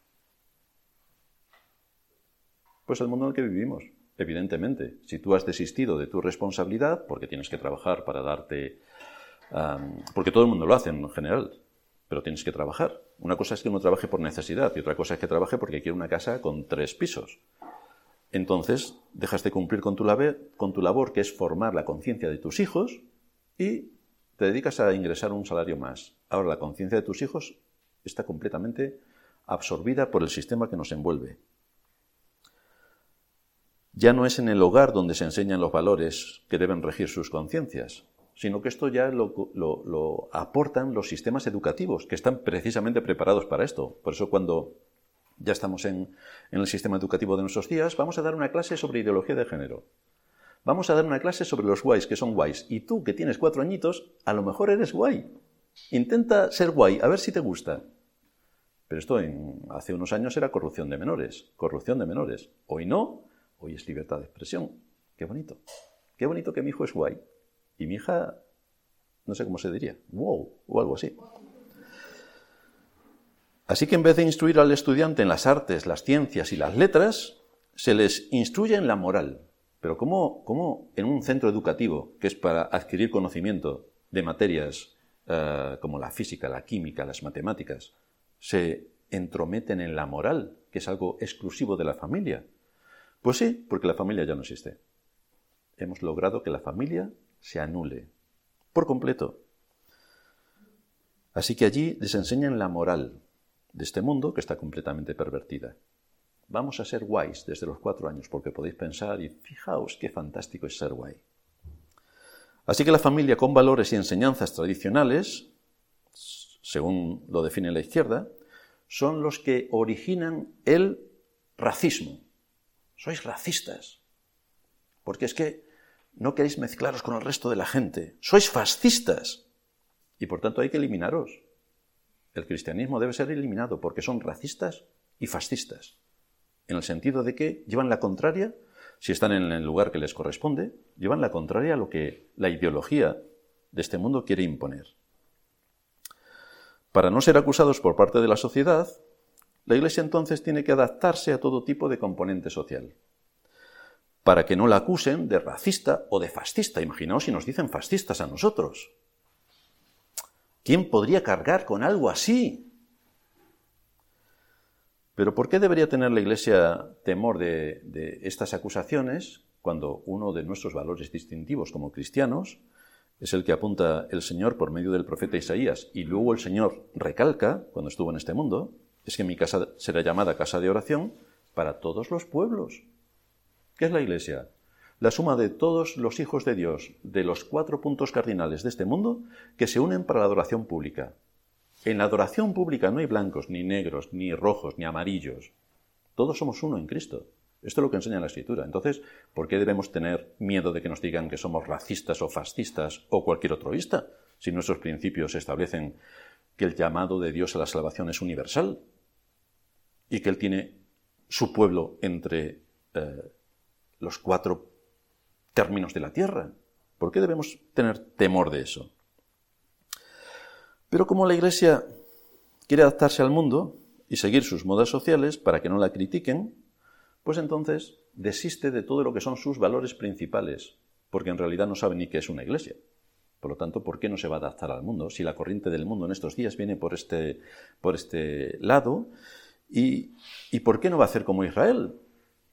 Pues el mundo en el que vivimos, evidentemente. Si tú has desistido de tu responsabilidad, porque tienes que trabajar para darte... porque todo el mundo lo hace en general, pero tienes que trabajar. Una cosa es que uno trabaje por necesidad y otra cosa es que trabaje porque quiere una casa con tres pisos. Entonces, dejas de cumplir con tu, labor, con tu labor, que es formar la conciencia de tus hijos, y te dedicas a ingresar un salario más. Ahora, la conciencia de tus hijos está completamente absorbida por el sistema que nos envuelve ya no es en el hogar donde se enseñan los valores que deben regir sus conciencias, sino que esto ya lo, aportan los sistemas educativos, que están precisamente preparados para esto. Por eso cuando ya estamos en, el sistema educativo de nuestros días, vamos a dar una clase sobre ideología de género. Vamos a dar una clase sobre los guays, que son guays. Y tú, que tienes cuatro añitos, a lo mejor eres guay. Intenta ser guay, a ver si te gusta. Pero esto hace unos años era corrupción de menores, corrupción de menores. Hoy no, Hoy es libertad de expresión. Qué bonito. Qué bonito que mi hijo es guay. Y mi hija, no sé cómo se diría, wow, o algo así. Así que en vez de instruir al estudiante en las artes, las ciencias y las letras, se les instruye en la moral. Pero ¿cómo, cómo en un centro educativo, que es para adquirir conocimiento de materias eh, como la física, la química, las matemáticas, se entrometen en la moral, que es algo exclusivo de la familia? Pues sí, porque la familia ya no existe. Hemos logrado que la familia se anule por completo. Así que allí les enseñan la moral de este mundo que está completamente pervertida. Vamos a ser guays desde los cuatro años porque podéis pensar y fijaos qué fantástico es ser guay. Así que la familia con valores y enseñanzas tradicionales, según lo define la izquierda, son los que originan el racismo, sois racistas. Porque es que no queréis mezclaros con el resto de la gente. Sois fascistas. Y por tanto hay que eliminaros. El cristianismo debe ser eliminado porque son racistas y fascistas. En el sentido de que llevan la contraria, si están en el lugar que les corresponde, llevan la contraria a lo que la ideología de este mundo quiere imponer. Para no ser acusados por parte de la sociedad, la Iglesia entonces tiene que adaptarse a todo tipo de componente social, para que no la acusen de racista o de fascista. Imaginaos si nos dicen fascistas a nosotros. ¿Quién podría cargar con algo así? Pero ¿por qué debería tener la Iglesia temor de, estas acusaciones cuando uno de nuestros valores distintivos como cristianos es el que apunta el Señor por medio del profeta Isaías y luego el Señor recalca cuando estuvo en este mundo? es que mi casa será llamada casa de oración para todos los pueblos. ¿Qué es la Iglesia? La suma de todos los hijos de Dios de los cuatro puntos cardinales de este mundo que se unen para la adoración pública. En la adoración pública no hay blancos, ni negros, ni rojos, ni amarillos. Todos somos uno en Cristo. Esto es lo que enseña la Escritura. Entonces, ¿por qué debemos tener miedo de que nos digan que somos racistas o fascistas o cualquier otroísta si nuestros principios establecen que el llamado de Dios a la salvación es universal? y que Él tiene su pueblo entre eh, los cuatro términos de la tierra. ¿Por qué debemos tener temor de eso? Pero como la Iglesia quiere adaptarse al mundo y seguir sus modas sociales para que no la critiquen, pues entonces desiste de todo lo que son sus valores principales, porque en realidad no sabe ni qué es una iglesia. Por lo tanto, ¿por qué no se va a adaptar al mundo? Si la corriente del mundo en estos días viene por este, por este lado, ¿Y, por qué no va a hacer como Israel?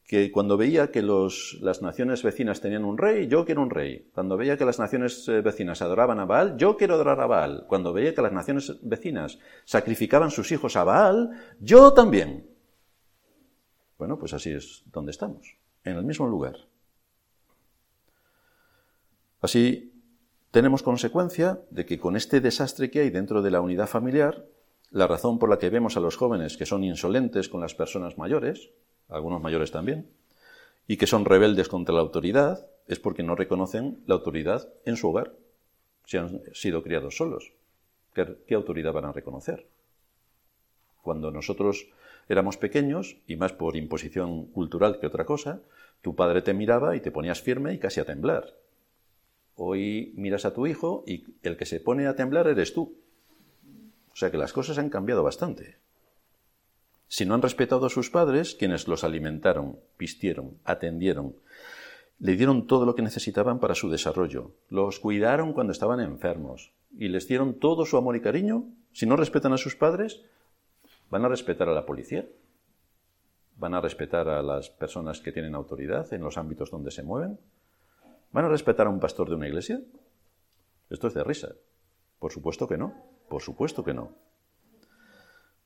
Que cuando veía que las naciones vecinas tenían un rey, yo quiero un rey. Cuando veía que las naciones eh, vecinas adoraban a Baal, yo quiero adorar a Baal. Cuando veía que las naciones vecinas sacrificaban sus hijos a Baal, yo también. Bueno, pues así es donde estamos, en el mismo lugar. Así tenemos consecuencia de que con este desastre que hay dentro de la unidad familiar, la razón por la que vemos a los jóvenes que son insolentes con las personas mayores, algunos mayores también, y que son rebeldes contra la autoridad, es porque no reconocen la autoridad en su hogar, si han sido criados solos. ¿Qué, autoridad van a reconocer? Cuando nosotros éramos pequeños, y más por imposición cultural que otra cosa, tu padre te miraba y te ponías firme y casi a temblar. Hoy miras a tu hijo y el que se pone a temblar eres tú O sea que las cosas han cambiado bastante. Si no han respetado a sus padres, quienes los alimentaron, vistieron, atendieron, le dieron todo lo que necesitaban para su desarrollo, los cuidaron cuando estaban enfermos y les dieron todo su amor y cariño, si no respetan a sus padres, van a respetar a la policía, van a respetar a las personas que tienen autoridad en los ámbitos donde se mueven, van a respetar a un pastor de una iglesia. Esto es de risa. Por supuesto que no, por supuesto que no.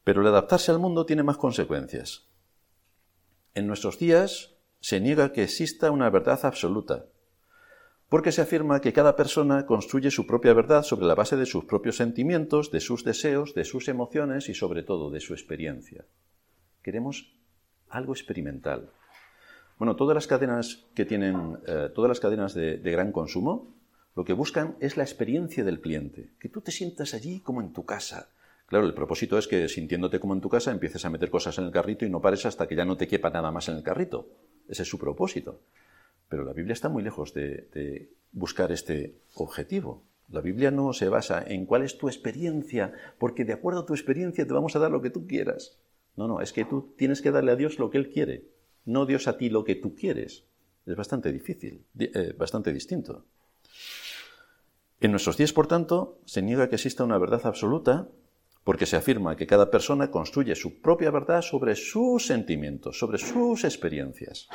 Pero el adaptarse al mundo tiene más consecuencias. En nuestros días se niega que exista una verdad absoluta, porque se afirma que cada persona construye su propia verdad sobre la base de sus propios sentimientos, de sus deseos, de sus emociones y sobre todo de su experiencia. Queremos algo experimental. Bueno, todas las cadenas que tienen, eh, todas las cadenas de, de gran consumo, lo que buscan es la experiencia del cliente, que tú te sientas allí como en tu casa. Claro, el propósito es que sintiéndote como en tu casa empieces a meter cosas en el carrito y no pares hasta que ya no te quepa nada más en el carrito. Ese es su propósito. Pero la Biblia está muy lejos de, buscar este objetivo. La Biblia no se basa en cuál es tu experiencia, porque de acuerdo a tu experiencia te vamos a dar lo que tú quieras. No, no, es que tú tienes que darle a Dios lo que Él quiere, no Dios a ti lo que tú quieres. Es bastante difícil, eh, bastante distinto. En nuestros días, por tanto, se niega que exista una verdad absoluta porque se afirma que cada persona construye su propia verdad sobre sus sentimientos, sobre sus experiencias.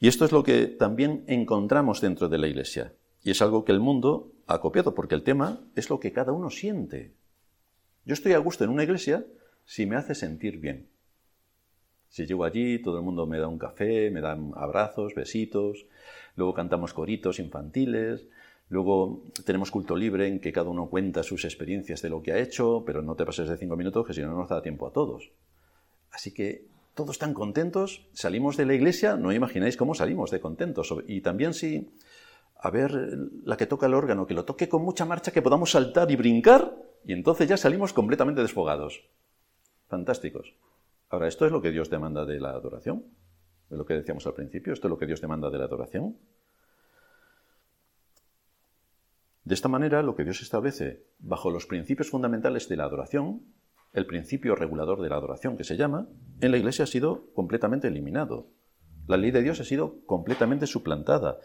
Y esto es lo que también encontramos dentro de la Iglesia. Y es algo que el mundo ha copiado, porque el tema es lo que cada uno siente. Yo estoy a gusto en una iglesia si me hace sentir bien. Si llego allí, todo el mundo me da un café, me dan abrazos, besitos, luego cantamos coritos infantiles, luego tenemos culto libre en que cada uno cuenta sus experiencias de lo que ha hecho, pero no te pases de cinco minutos que si no nos da tiempo a todos. Así que todos están contentos, salimos de la iglesia, no imagináis cómo salimos de contentos. Y también si, a ver, la que toca el órgano, que lo toque con mucha marcha, que podamos saltar y brincar, y entonces ya salimos completamente desfogados. Fantásticos. Ahora, esto es lo que Dios demanda de la adoración. Es lo que decíamos al principio, esto es lo que Dios demanda de la adoración. De esta manera, lo que Dios establece bajo los principios fundamentales de la adoración el principio regulador de la adoración que se llama, en la Iglesia ha sido completamente eliminado. La ley de Dios ha sido completamente suplantada.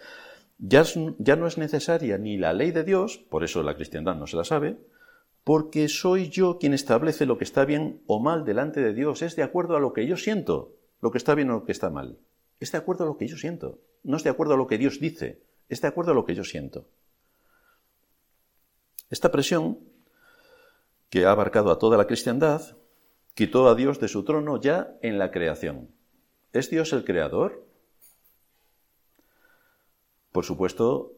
Ya, ya, no es necesaria ni la ley de Dios, por eso la cristiandad no se la sabe, porque soy yo quien establece lo que está bien o mal delante de Dios. Es de acuerdo a lo que yo siento, lo que está bien o lo que está mal. Es de acuerdo a lo que yo siento. No es de acuerdo a lo que Dios dice, es de acuerdo a lo que yo siento. Esta presión que ha abarcado a toda la cristiandad, quitó a Dios de su trono ya en la creación. ¿Es Dios el creador? Por supuesto,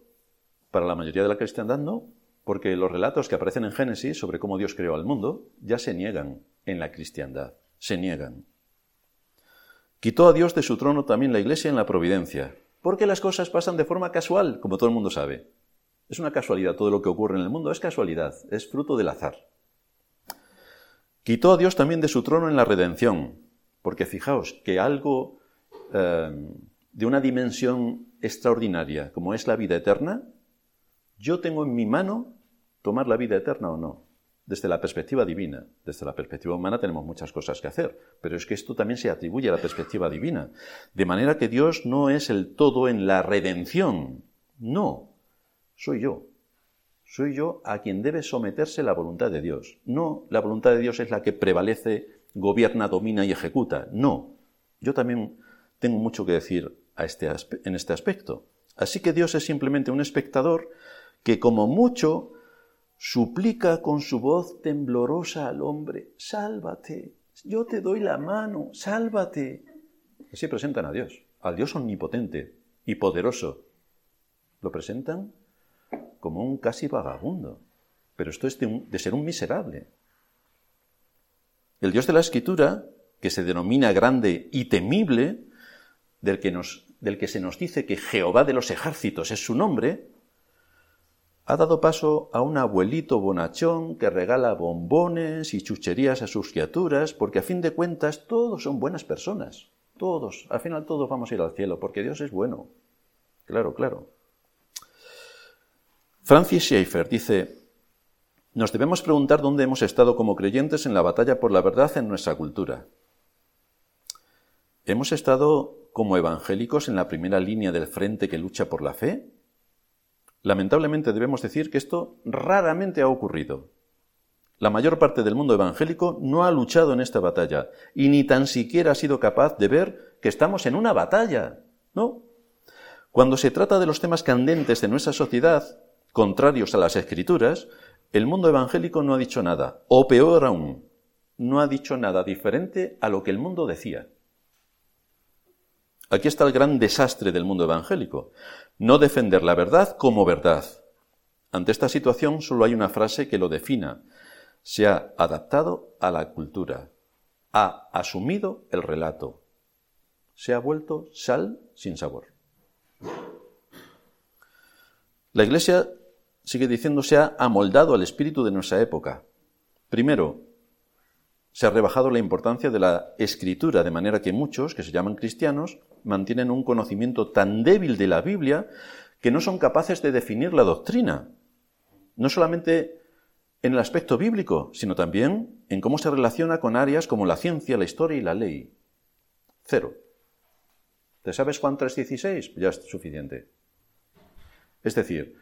para la mayoría de la cristiandad no, porque los relatos que aparecen en Génesis sobre cómo Dios creó al mundo ya se niegan en la cristiandad, se niegan. Quitó a Dios de su trono también la Iglesia en la providencia, porque las cosas pasan de forma casual, como todo el mundo sabe. Es una casualidad, todo lo que ocurre en el mundo es casualidad, es fruto del azar. Quitó a Dios también de su trono en la redención, porque fijaos que algo eh, de una dimensión extraordinaria, como es la vida eterna, yo tengo en mi mano tomar la vida eterna o no, desde la perspectiva divina. Desde la perspectiva humana tenemos muchas cosas que hacer, pero es que esto también se atribuye a la perspectiva divina. De manera que Dios no es el todo en la redención, no, soy yo soy yo a quien debe someterse la voluntad de Dios. No, la voluntad de Dios es la que prevalece, gobierna, domina y ejecuta. No, yo también tengo mucho que decir este en este aspecto. Así que Dios es simplemente un espectador que como mucho suplica con su voz temblorosa al hombre, sálvate, yo te doy la mano, sálvate. Así presentan a Dios, al Dios omnipotente y poderoso. Lo presentan como un casi vagabundo. Pero esto es de, ser un miserable. El Dios de la Escritura, que se denomina grande y temible, del que, del que se nos dice que Jehová de los ejércitos es su nombre, ha dado paso a un abuelito bonachón que regala bombones y chucherías a sus criaturas, porque a fin de cuentas todos son buenas personas. Todos, al final todos vamos a ir al cielo, porque Dios es bueno. Claro, claro. Francis Schaeffer dice, nos debemos preguntar dónde hemos estado como creyentes en la batalla por la verdad en nuestra cultura. ¿Hemos estado como evangélicos en la primera línea del frente que lucha por la fe? Lamentablemente debemos decir que esto raramente ha ocurrido. La mayor parte del mundo evangélico no ha luchado en esta batalla y ni tan siquiera ha sido capaz de ver que estamos en una batalla. No. Cuando se trata de los temas candentes de nuestra sociedad, contrarios a las escrituras, el mundo evangélico no ha dicho nada, o peor aún, no ha dicho nada diferente a lo que el mundo decía. Aquí está el gran desastre del mundo evangélico, no defender la verdad como verdad. Ante esta situación solo hay una frase que lo defina. Se ha adaptado a la cultura, ha asumido el relato, se ha vuelto sal sin sabor. La Iglesia sigue diciendo, se ha amoldado al espíritu de nuestra época. Primero, se ha rebajado la importancia de la escritura, de manera que muchos, que se llaman cristianos, mantienen un conocimiento tan débil de la Biblia que no son capaces de definir la doctrina. No solamente en el aspecto bíblico, sino también en cómo se relaciona con áreas como la ciencia, la historia y la ley. Cero. ¿Te sabes Juan 3.16? Ya es suficiente. Es decir,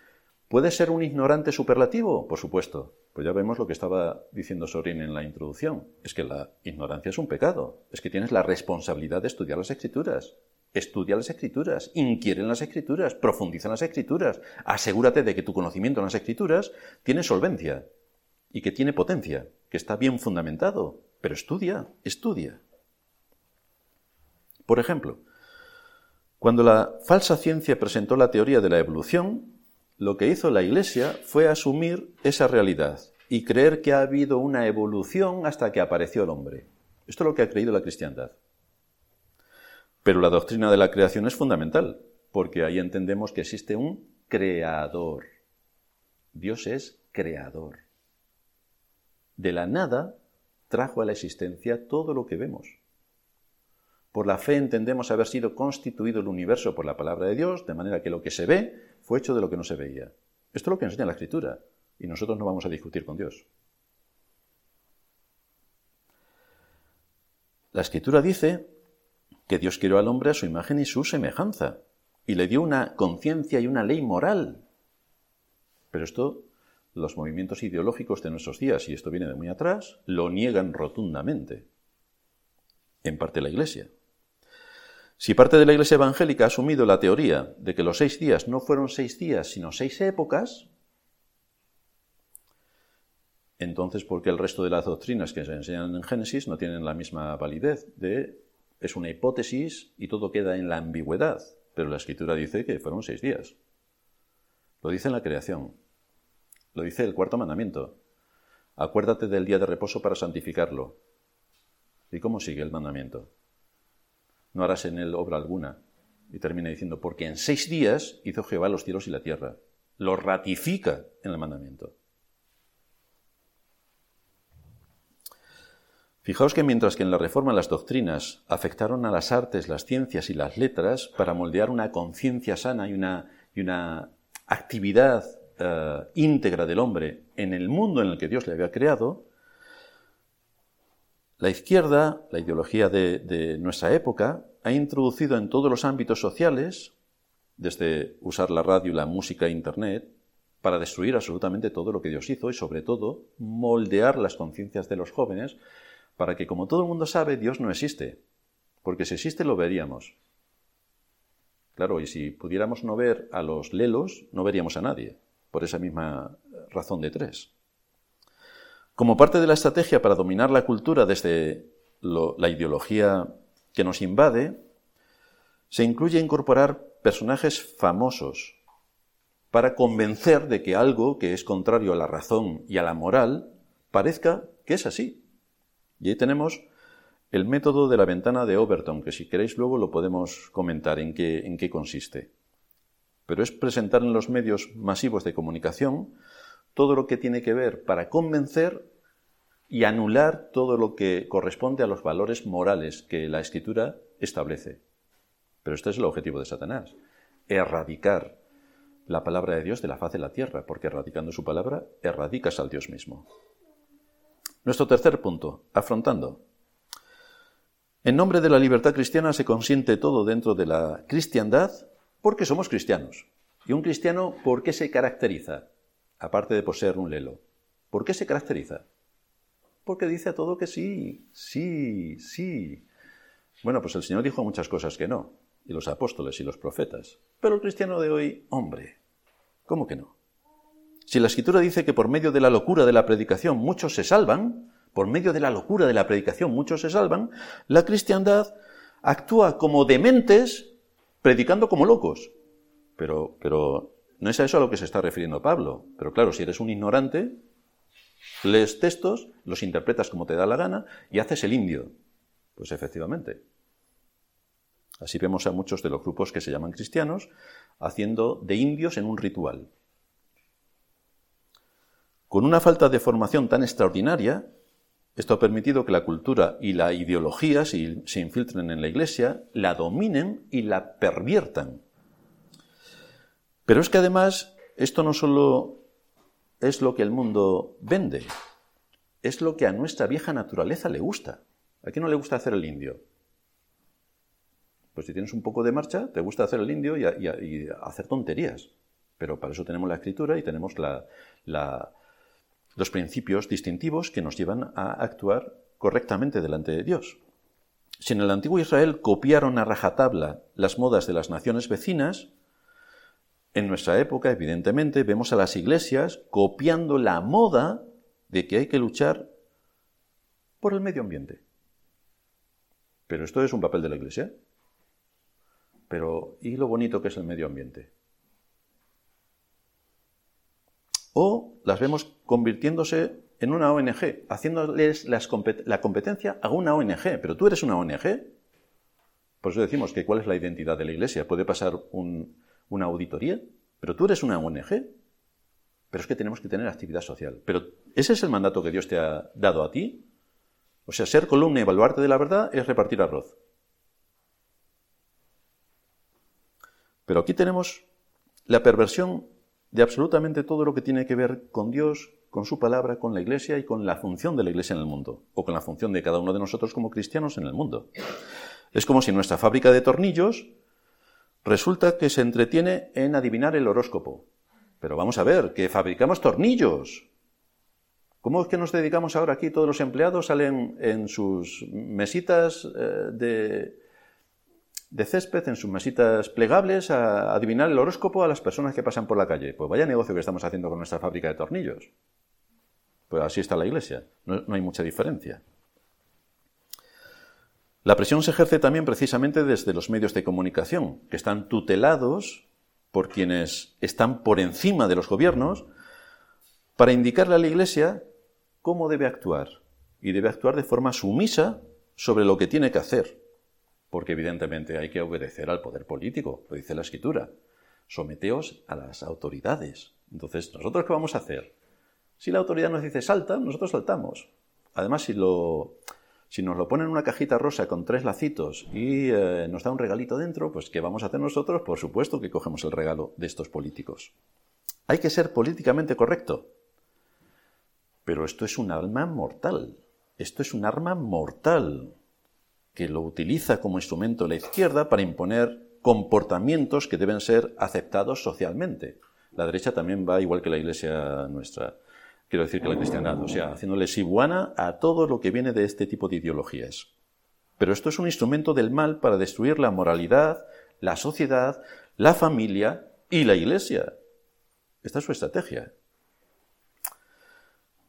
¿Puede ser un ignorante superlativo? Por supuesto. Pues ya vemos lo que estaba diciendo Sorin en la introducción. Es que la ignorancia es un pecado. Es que tienes la responsabilidad de estudiar las escrituras. Estudia las escrituras, inquiere en las escrituras, profundiza en las escrituras. Asegúrate de que tu conocimiento en las escrituras tiene solvencia y que tiene potencia, que está bien fundamentado. Pero estudia, estudia. Por ejemplo, cuando la falsa ciencia presentó la teoría de la evolución, lo que hizo la Iglesia fue asumir esa realidad y creer que ha habido una evolución hasta que apareció el hombre. Esto es lo que ha creído la cristiandad. Pero la doctrina de la creación es fundamental, porque ahí entendemos que existe un creador. Dios es creador. De la nada trajo a la existencia todo lo que vemos. Por la fe entendemos haber sido constituido el universo por la palabra de Dios, de manera que lo que se ve fue hecho de lo que no se veía. Esto es lo que enseña la Escritura, y nosotros no vamos a discutir con Dios. La Escritura dice que Dios creó al hombre a su imagen y su semejanza, y le dio una conciencia y una ley moral. Pero esto, los movimientos ideológicos de nuestros días, y esto viene de muy atrás, lo niegan rotundamente. En parte la Iglesia. Si parte de la Iglesia evangélica ha asumido la teoría de que los seis días no fueron seis días, sino seis épocas, entonces, ¿por qué el resto de las doctrinas que se enseñan en Génesis no tienen la misma validez? De, es una hipótesis y todo queda en la ambigüedad, pero la Escritura dice que fueron seis días. Lo dice en la creación, lo dice el cuarto mandamiento. Acuérdate del día de reposo para santificarlo. ¿Y cómo sigue el mandamiento? No harás en él obra alguna. Y termina diciendo, porque en seis días hizo Jehová los cielos y la tierra. Lo ratifica en el mandamiento. Fijaos que mientras que en la Reforma las doctrinas afectaron a las artes, las ciencias y las letras para moldear una conciencia sana y una, y una actividad eh, íntegra del hombre en el mundo en el que Dios le había creado, la izquierda, la ideología de, nuestra época, ha introducido en todos los ámbitos sociales, desde usar la radio, la música Internet, para destruir absolutamente todo lo que Dios hizo y sobre todo moldear las conciencias de los jóvenes para que, como todo el mundo sabe, Dios no existe. Porque si existe lo veríamos. Claro, y si pudiéramos no ver a los lelos, no veríamos a nadie, por esa misma razón de tres. Como parte de la estrategia para dominar la cultura desde la ideología que nos invade, se incluye incorporar personajes famosos para convencer de que algo que es contrario a la razón y a la moral parezca que es así. Y ahí tenemos el método de la ventana de Overton, que si queréis luego lo podemos comentar en qué, en qué consiste. Pero es presentar en los medios masivos de comunicación todo lo que tiene que ver para convencer y anular todo lo que corresponde a los valores morales que la escritura establece. Pero este es el objetivo de Satanás, erradicar la palabra de Dios de la faz de la tierra, porque erradicando su palabra, erradicas al Dios mismo. Nuestro tercer punto, afrontando. En nombre de la libertad cristiana se consiente todo dentro de la cristiandad porque somos cristianos. ¿Y un cristiano por qué se caracteriza? Aparte de poseer un lelo. ¿Por qué se caracteriza? Porque dice a todo que sí, sí, sí. Bueno, pues el Señor dijo muchas cosas que no, y los apóstoles y los profetas. Pero el cristiano de hoy, hombre, ¿cómo que no? Si la escritura dice que por medio de la locura de la predicación muchos se salvan, por medio de la locura de la predicación muchos se salvan, la cristiandad actúa como dementes predicando como locos. Pero, pero no es a eso a lo que se está refiriendo Pablo. Pero claro, si eres un ignorante, lees textos, los interpretas como te da la gana y haces el indio. Pues efectivamente. Así vemos a muchos de los grupos que se llaman cristianos haciendo de indios en un ritual. Con una falta de formación tan extraordinaria, esto ha permitido que la cultura y la ideología se infiltren en la Iglesia, la dominen y la perviertan. Pero es que además esto no solo es lo que el mundo vende, es lo que a nuestra vieja naturaleza le gusta. ¿A quién no le gusta hacer el indio? Pues si tienes un poco de marcha, te gusta hacer el indio y, hacer tonterías. Pero para eso tenemos la escritura y tenemos la, los principios distintivos que nos llevan a actuar correctamente delante de Dios. Si en el antiguo Israel copiaron a rajatabla las modas de las naciones vecinas, en nuestra época, evidentemente, vemos a las iglesias copiando la moda de que hay que luchar por el medio ambiente. Pero esto es un papel de la iglesia. Pero, ¿y lo bonito que es el medio ambiente? o las vemos convirtiéndose en una ONG, haciéndoles la competencia a una ONG. Pero tú eres una ONG. Por eso decimos que cuál es la identidad de la Iglesia. Puede pasar una auditoría, pero tú eres una ONG. Pero es que tenemos que tener actividad social. Pero ese es el mandato que Dios te ha dado a ti. O sea, ser columna y evaluarte de la verdad es repartir arroz. Pero aquí tenemos la perversión de absolutamente todo lo que tiene que ver con Dios, con su palabra, con la Iglesia y con la función de la Iglesia en el mundo, o con la función de cada uno de nosotros como cristianos en el mundo. Es como si nuestra fábrica de tornillos resulta que se entretiene en adivinar el horóscopo. Pero vamos a ver, que fabricamos tornillos. ¿Cómo es que nos dedicamos ahora aquí? Todos los empleados salen en sus mesitas eh, de, de césped en sus mesitas plegables a adivinar el horóscopo a las personas que pasan por la calle. Pues vaya negocio que estamos haciendo con nuestra fábrica de tornillos. Pues así está la iglesia, no, hay mucha diferencia. La presión se ejerce también precisamente desde los medios de comunicación, que están tutelados por quienes están por encima de los gobiernos, para indicarle a la Iglesia cómo debe actuar. Y debe actuar de forma sumisa sobre lo que tiene que hacer porque evidentemente hay que obedecer al poder político, lo dice la escritura. Someteos a las autoridades. Entonces, ¿nosotros qué vamos a hacer? Si la autoridad nos dice salta, nosotros saltamos. Además, si, lo, si nos lo ponen en una cajita rosa con tres lacitos y eh, nos da un regalito dentro, pues ¿qué vamos a hacer nosotros? Por supuesto que cogemos el regalo de estos políticos. Hay que ser políticamente correcto. Pero esto es un arma mortal. Esto es un arma mortal que lo utiliza como instrumento la izquierda para imponer comportamientos que deben ser aceptados socialmente. La derecha también va igual que la iglesia nuestra, quiero decir que la cristiandad, o sea, haciéndole sibuana a todo lo que viene de este tipo de ideologías. Pero esto es un instrumento del mal para destruir la moralidad, la sociedad, la familia y la iglesia. Esta es su estrategia.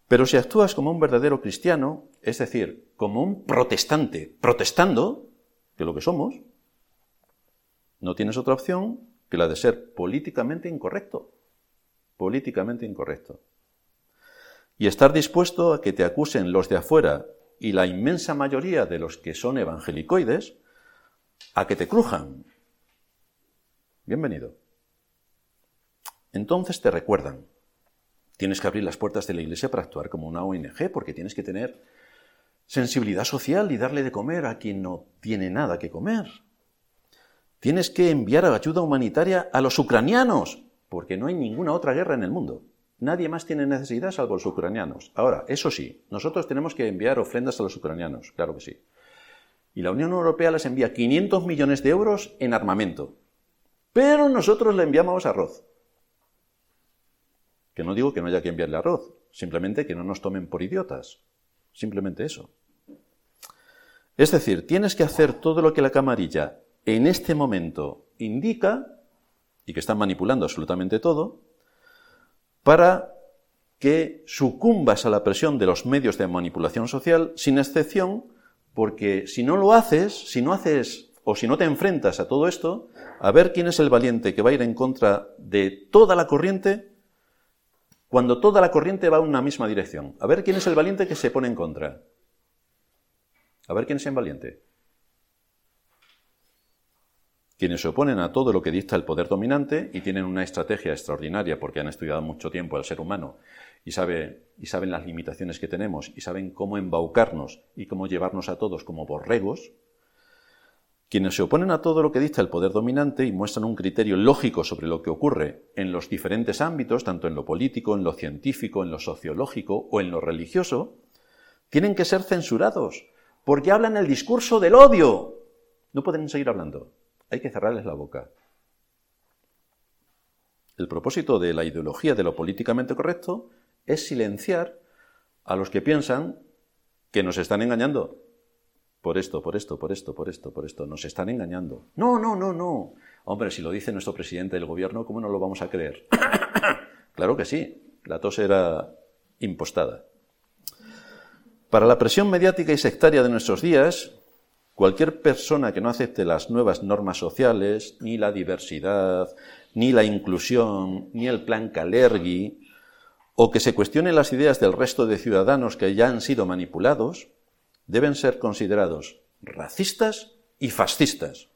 Pero si actúas como un verdadero cristiano, es decir, como un protestante, protestando, que lo que somos, no tienes otra opción que la de ser políticamente incorrecto. Políticamente incorrecto. Y estar dispuesto a que te acusen los de afuera y la inmensa mayoría de los que son evangelicoides, a que te crujan. Bienvenido. Entonces te recuerdan, Tienes que abrir las puertas de la iglesia para actuar como una ONG, porque tienes que tener sensibilidad social y darle de comer a quien no tiene nada que comer. Tienes que enviar ayuda humanitaria a los ucranianos, porque no hay ninguna otra guerra en el mundo. Nadie más tiene necesidad salvo los ucranianos. Ahora, eso sí, nosotros tenemos que enviar ofrendas a los ucranianos, claro que sí. Y la Unión Europea les envía 500 millones de euros en armamento. Pero nosotros le enviamos arroz. Que no digo que no haya que enviarle arroz, simplemente que no nos tomen por idiotas. Simplemente eso. Es decir, tienes que hacer todo lo que la camarilla en este momento indica, y que están manipulando absolutamente todo, para que sucumbas a la presión de los medios de manipulación social, sin excepción, porque si no lo haces, si no haces o si no te enfrentas a todo esto, a ver quién es el valiente que va a ir en contra de toda la corriente, cuando toda la corriente va en una misma dirección. A ver quién es el valiente que se pone en contra. A ver quién es el valiente. Quienes se oponen a todo lo que dicta el poder dominante y tienen una estrategia extraordinaria porque han estudiado mucho tiempo al ser humano y, sabe, y saben las limitaciones que tenemos y saben cómo embaucarnos y cómo llevarnos a todos como borregos, quienes se oponen a todo lo que dicta el poder dominante y muestran un criterio lógico sobre lo que ocurre en los diferentes ámbitos, tanto en lo político, en lo científico, en lo sociológico o en lo religioso, tienen que ser censurados, porque hablan el discurso del odio. No pueden seguir hablando. Hay que cerrarles la boca. El propósito de la ideología de lo políticamente correcto es silenciar a los que piensan que nos están engañando, por esto, por esto, por esto, por esto, por esto. Nos están engañando. No, no, no, no. Hombre, si lo dice nuestro presidente del gobierno, ¿cómo no lo vamos a creer? claro que sí. La tos era impostada. Para la presión mediática y sectaria de nuestros días, cualquier persona que no acepte las nuevas normas sociales, ni la diversidad, ni la inclusión, ni el plan Calergi, o que se cuestione las ideas del resto de ciudadanos que ya han sido manipulados, deben ser considerados racistas y fascistas.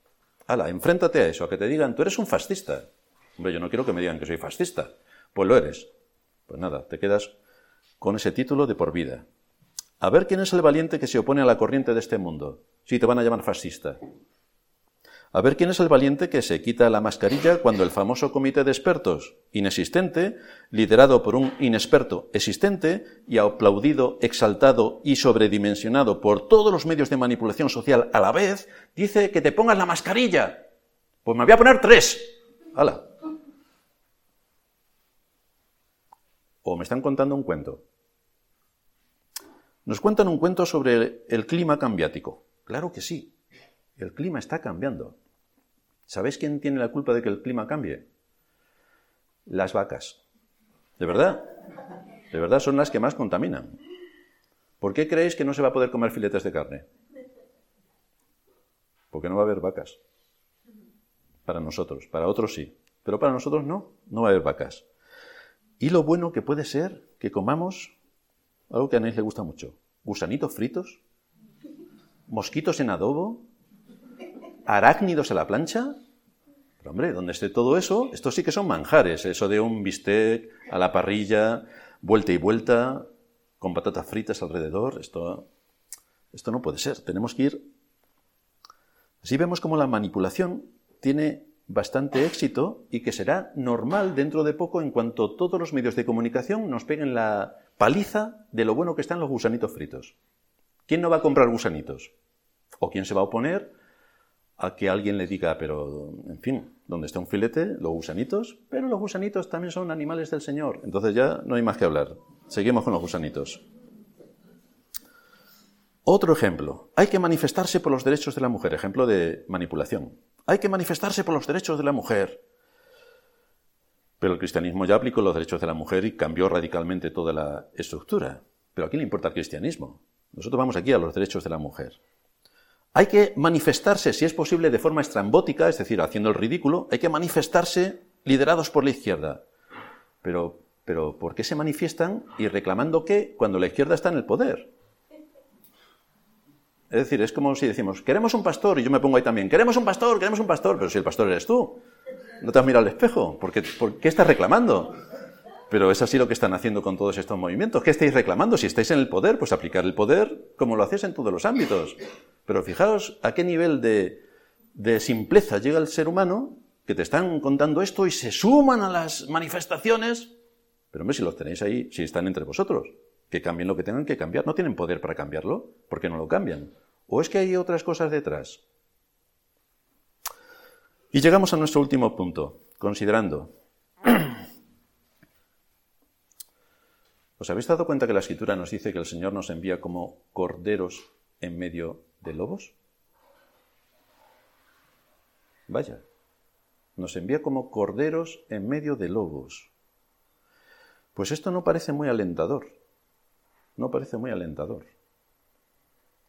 Hala, enfréntate a eso, a que te digan, tú eres un fascista. Hombre, yo no quiero que me digan que soy fascista. Pues lo eres. Pues nada, te quedas con ese título de por vida. A ver quién es el valiente que se opone a la corriente de este mundo. Si te van a llamar fascista. A ver quién es el valiente que se quita la mascarilla cuando el famoso comité de expertos, inexistente, liderado por un inexperto existente y aplaudido, exaltado y sobredimensionado por todos los medios de manipulación social a la vez, dice que te pongas la mascarilla. Pues me voy a poner tres. ¡Hala! O me están contando un cuento. Nos cuentan un cuento sobre el clima cambiático. Claro que sí. El clima está cambiando. ¿Sabéis quién tiene la culpa de que el clima cambie? Las vacas. ¿De verdad? De verdad son las que más contaminan. ¿Por qué creéis que no se va a poder comer filetes de carne? Porque no va a haber vacas. Para nosotros, para otros sí, pero para nosotros no, no va a haber vacas. Y lo bueno que puede ser que comamos algo que a Anés le gusta mucho, gusanitos fritos, mosquitos en adobo, arácnidos a la plancha. Pero hombre, donde esté todo eso, esto sí que son manjares, eso de un bistec a la parrilla, vuelta y vuelta, con patatas fritas alrededor, esto, esto no puede ser, tenemos que ir... Así vemos como la manipulación tiene bastante éxito y que será normal dentro de poco en cuanto todos los medios de comunicación nos peguen la paliza de lo bueno que están los gusanitos fritos. ¿Quién no va a comprar gusanitos? ¿O quién se va a oponer a que alguien le diga, pero, en fin, donde está un filete, los gusanitos, pero los gusanitos también son animales del Señor. Entonces ya no hay más que hablar. Seguimos con los gusanitos. Otro ejemplo. Hay que manifestarse por los derechos de la mujer. Ejemplo de manipulación. Hay que manifestarse por los derechos de la mujer. Pero el cristianismo ya aplicó los derechos de la mujer y cambió radicalmente toda la estructura. Pero ¿a quién le importa el cristianismo? Nosotros vamos aquí a los derechos de la mujer. Hay que manifestarse, si es posible, de forma estrambótica, es decir, haciendo el ridículo, hay que manifestarse liderados por la izquierda. Pero, pero ¿por qué se manifiestan y reclamando qué cuando la izquierda está en el poder? Es decir, es como si decimos, queremos un pastor, y yo me pongo ahí también, queremos un pastor, queremos un pastor, pero si el pastor eres tú, no te has mirado al espejo, ¿por qué, ¿por qué estás reclamando? Pero es así lo que están haciendo con todos estos movimientos. ¿Qué estáis reclamando? Si estáis en el poder, pues aplicar el poder como lo hacéis en todos los ámbitos. Pero fijaos a qué nivel de, simpleza llega el ser humano que te están contando esto y se suman a las manifestaciones. Pero hombre, si los tenéis ahí, si están entre vosotros, que cambien lo que tengan que cambiar. No tienen poder para cambiarlo, ¿por qué no lo cambian? ¿O es que hay otras cosas detrás? Y llegamos a nuestro último punto, considerando. ¿Os habéis dado cuenta que la escritura nos dice que el Señor nos envía como corderos en medio de lobos? Vaya, nos envía como corderos en medio de lobos. Pues esto no parece muy alentador, no parece muy alentador.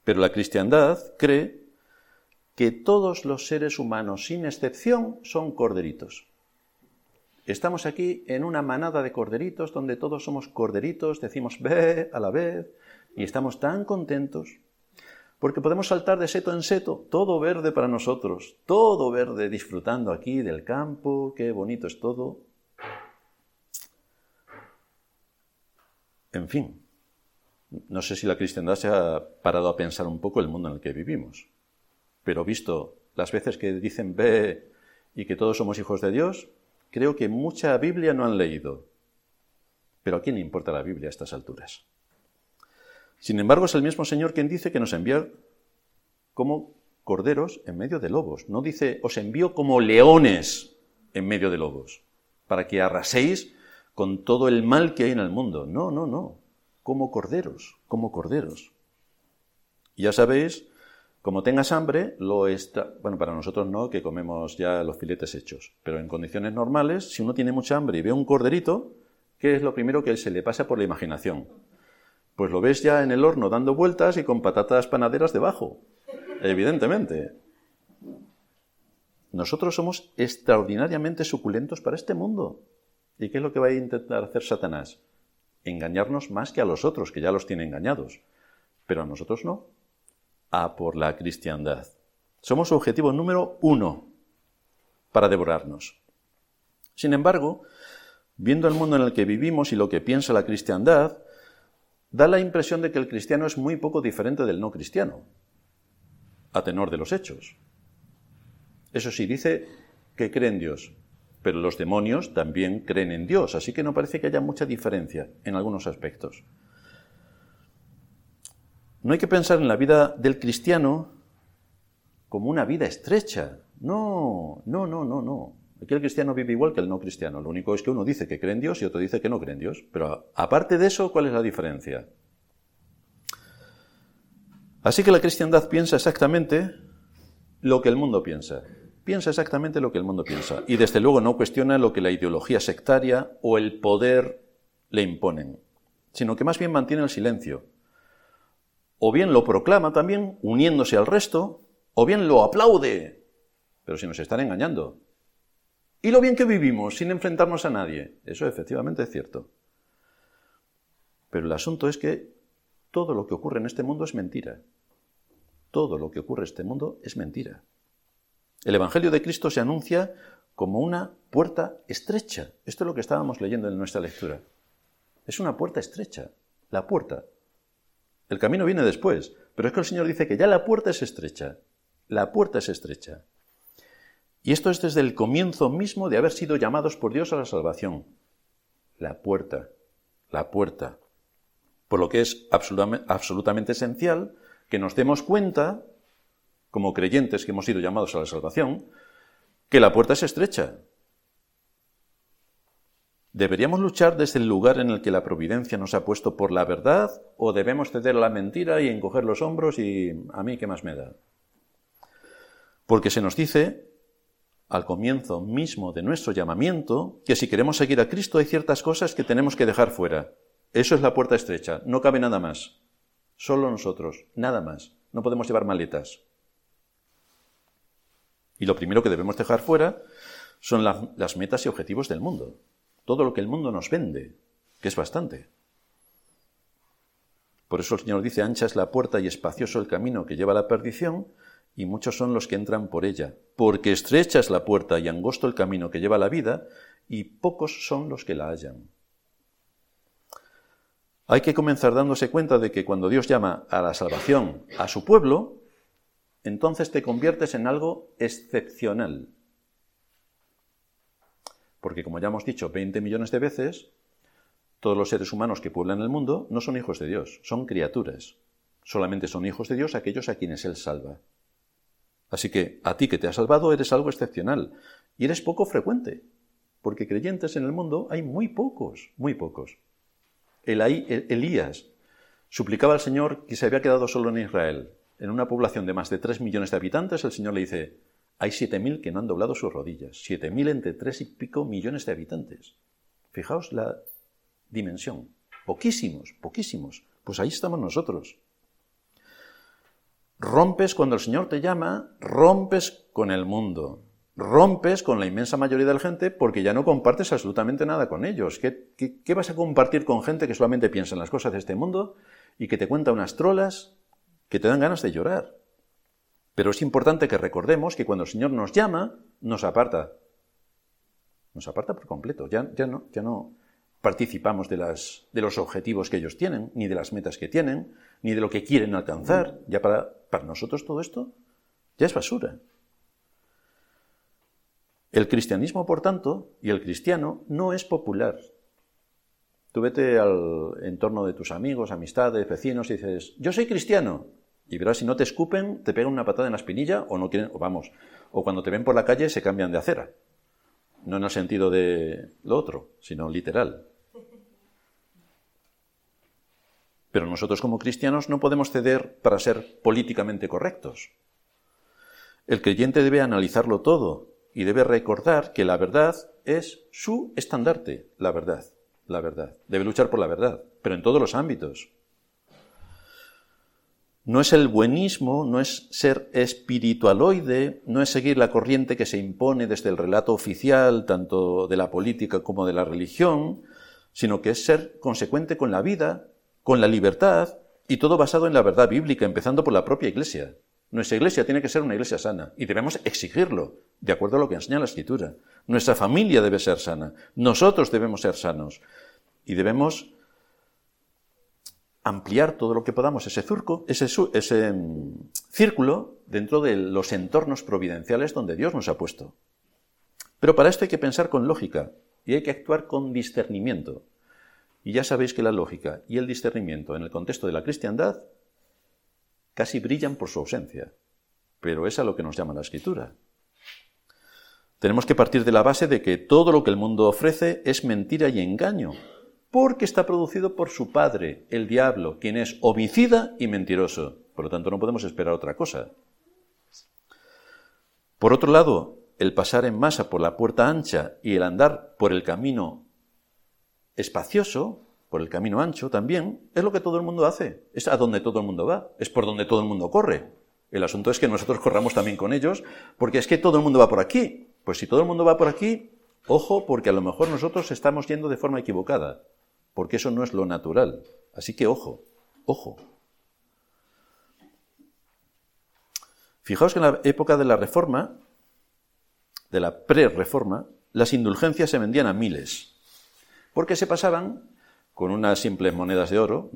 Pero la cristiandad cree que todos los seres humanos, sin excepción, son corderitos. Estamos aquí en una manada de corderitos donde todos somos corderitos, decimos ve a la vez y estamos tan contentos porque podemos saltar de seto en seto, todo verde para nosotros, todo verde, disfrutando aquí del campo, qué bonito es todo. En fin, no sé si la cristiandad se ha parado a pensar un poco el mundo en el que vivimos, pero visto las veces que dicen ve y que todos somos hijos de Dios, creo que mucha Biblia no han leído. Pero ¿a quién le importa la Biblia a estas alturas? Sin embargo, es el mismo Señor quien dice que nos envía como corderos en medio de lobos. No dice, os envío como leones en medio de lobos, para que arraséis con todo el mal que hay en el mundo. No, no, no. Como corderos, como corderos. ya sabéis, como tengas hambre, lo está. Bueno, para nosotros no, que comemos ya los filetes hechos. Pero en condiciones normales, si uno tiene mucha hambre y ve un corderito, ¿qué es lo primero que se le pasa por la imaginación? pues lo ves ya en el horno dando vueltas y con patatas panaderas debajo. Evidentemente. Nosotros somos extraordinariamente suculentos para este mundo. ¿Y qué es lo que va a intentar hacer Satanás? Engañarnos más que a los otros, que ya los tiene engañados. Pero a nosotros no. A por la cristiandad. Somos su objetivo número uno para devorarnos. Sin embargo, viendo el mundo en el que vivimos y lo que piensa la cristiandad, da la impresión de que el cristiano es muy poco diferente del no cristiano, a tenor de los hechos. Eso sí, dice que cree en Dios, pero los demonios también creen en Dios, así que no parece que haya mucha diferencia en algunos aspectos. No hay que pensar en la vida del cristiano como una vida estrecha. No, no, no, no, no. Aquí el cristiano vive igual que el no cristiano. Lo único es que uno dice que cree en Dios y otro dice que no cree en Dios. Pero aparte de eso, ¿cuál es la diferencia? Así que la cristiandad piensa exactamente lo que el mundo piensa. Piensa exactamente lo que el mundo piensa. Y desde luego no cuestiona lo que la ideología sectaria o el poder le imponen, sino que más bien mantiene el silencio. O bien lo proclama también, uniéndose al resto, o bien lo aplaude. Pero si nos están engañando, y lo bien que vivimos sin enfrentarnos a nadie. Eso efectivamente es cierto. Pero el asunto es que todo lo que ocurre en este mundo es mentira. Todo lo que ocurre en este mundo es mentira. El Evangelio de Cristo se anuncia como una puerta estrecha. Esto es lo que estábamos leyendo en nuestra lectura. Es una puerta estrecha. La puerta. El camino viene después, pero es que el Señor dice que ya la puerta es estrecha. La puerta es estrecha. Y esto es desde el comienzo mismo de haber sido llamados por Dios a la salvación. La puerta, la puerta. Por lo que es absolutamente, esencial que nos demos cuenta, como creyentes que hemos sido llamados a la salvación, que la puerta es estrecha. ¿Deberíamos luchar desde el lugar en el que la providencia nos ha puesto por la verdad o debemos ceder a la mentira y encoger los hombros y a mí qué más me da? Porque se nos dice al comienzo mismo de nuestro llamamiento que si queremos seguir a Cristo hay ciertas cosas que tenemos que dejar fuera. Eso es la puerta estrecha, no cabe nada más. Solo nosotros, nada más. No podemos llevar maletas. Y lo primero que debemos dejar fuera son las metas y objetivos del mundo. Todo lo que el mundo nos vende, que es bastante. Por eso el Señor dice, ancha es la puerta y espacioso el camino que lleva a la perdición, y muchos son los que entran por ella, porque estrecha es la puerta y angosto el camino que lleva a la vida, y pocos son los que la hallan. Hay que comenzar dándose cuenta de que cuando Dios llama a la salvación a su pueblo, entonces te conviertes en algo excepcional. Porque como ya hemos dicho 20 millones de veces, todos los seres humanos que pueblan el mundo no son hijos de Dios, son criaturas. Solamente son hijos de Dios aquellos a quienes Él salva. Así que a ti que te ha salvado eres algo excepcional y eres poco frecuente, porque creyentes en el mundo hay muy pocos, muy pocos. Elías suplicaba al Señor que se había quedado solo en Israel. En una población de más de tres millones de habitantes, el Señor le dice, hay siete mil que no han doblado sus rodillas. Siete mil entre tres y pico millones de habitantes. Fijaos la dimensión. Poquísimos, poquísimos. Pues ahí estamos nosotros. Rompes cuando el Señor te llama, rompes con el mundo. Rompes con la inmensa mayoría de la gente porque ya no compartes absolutamente nada con ellos. ¿Qué, qué vas a compartir con gente que solamente piensa en las cosas de este mundo y que te cuenta unas trolas que te dan ganas de llorar? Pero es importante que recordemos que cuando el Señor nos llama, nos aparta. Nos aparta por completo. Ya, no, participamos de los objetivos que ellos tienen, ni de las metas que tienen, ni de lo que quieren alcanzar. Ya para, para nosotros todo esto ya es basura. El cristianismo, por tanto, y el cristiano no es popular. Tú vete al entorno de tus amigos, amistades, vecinos y dices, yo soy cristiano. Y verás, si no te escupen, te pegan una patada en la espinilla o no quieren, o vamos, o cuando te ven por la calle se cambian de acera. No en el sentido de lo otro, sino literal. Pero nosotros como cristianos no podemos ceder para ser políticamente correctos. El creyente debe analizarlo todo y debe recordar que la verdad es su estandarte, la verdad, la verdad. Debe luchar por la verdad, pero en todos los ámbitos. No es el buenismo, no es ser espiritualoide, no es seguir la corriente que se impone desde el relato oficial, tanto de la política como de la religión, sino que es ser consecuente con la vida, con la libertad, y todo basado en la verdad bíblica, empezando por la propia Iglesia. Nuestra Iglesia tiene que ser una Iglesia sana, y debemos exigirlo, de acuerdo a lo que enseña la Escritura. Nuestra familia debe ser sana, nosotros debemos ser sanos, y debemos ampliar todo lo que podamos ese, ese mm, círculo dentro de los entornos providenciales donde Dios nos ha puesto. Pero para esto hay que pensar con lógica y hay que actuar con discernimiento. Y ya sabéis que la lógica y el discernimiento en el contexto de la cristiandad casi brillan por su ausencia. Pero es a lo que nos llama la escritura. Tenemos que partir de la base de que todo lo que el mundo ofrece es mentira y engaño, porque está producido por su padre, el diablo, quien es homicida y mentiroso. Por lo tanto, no podemos esperar otra cosa. Por otro lado, el pasar en masa por la puerta ancha y el andar por el camino espacioso, por el camino ancho también, es lo que todo el mundo hace. Es a donde todo el mundo va, es por donde todo el mundo corre. El asunto es que nosotros corramos también con ellos, porque es que todo el mundo va por aquí. Pues si todo el mundo va por aquí, ojo, porque a lo mejor nosotros estamos yendo de forma equivocada porque eso no es lo natural. Así que ojo, ojo. Fijaos que en la época de la Reforma, de la pre-Reforma, las indulgencias se vendían a miles, porque se pasaban con unas simples monedas de oro,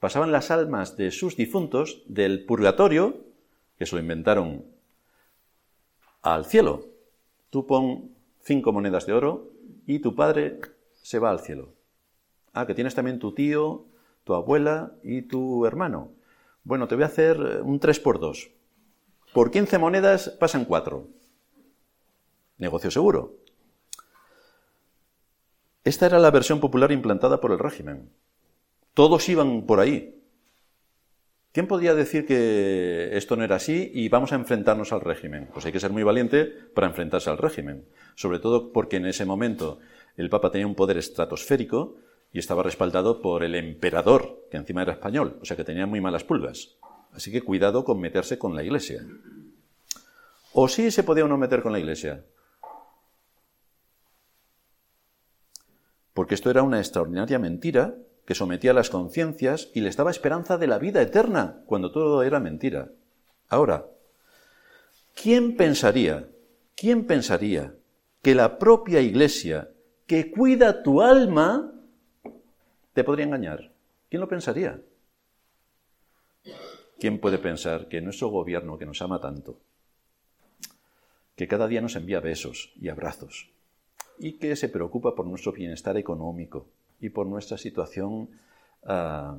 pasaban las almas de sus difuntos del purgatorio, que se lo inventaron, al cielo. Tú pon cinco monedas de oro y tu padre se va al cielo. Ah, que tienes también tu tío, tu abuela y tu hermano. Bueno, te voy a hacer eh, un 3 por 2. Por 15 monedas pasan 4. Negocio seguro. Esta era la versión popular implantada por el régimen. Todos iban por ahí. ¿Quién podía decir que esto no era así y vamos a enfrentarnos al régimen? Pues hay que ser muy valiente para enfrentarse al régimen. Sobre todo porque en ese momento el Papa tenía un poder estratosférico y estaba respaldado por el emperador, que encima era español, o sea que tenía muy malas pulgas. Así que cuidado con meterse con la iglesia. ¿O sí se podía uno meter con la iglesia? Porque esto era una extraordinaria mentira que sometía a las conciencias y les daba esperanza de la vida eterna, cuando todo era mentira. Ahora, ¿quién pensaría, quién pensaría que la propia iglesia que cuida tu alma te podría engañar. ¿Quién lo pensaría? ¿Quién puede pensar que nuestro gobierno, que nos ama tanto, que cada día nos envía besos y abrazos, y que se preocupa por nuestro bienestar económico y por nuestra situación ah,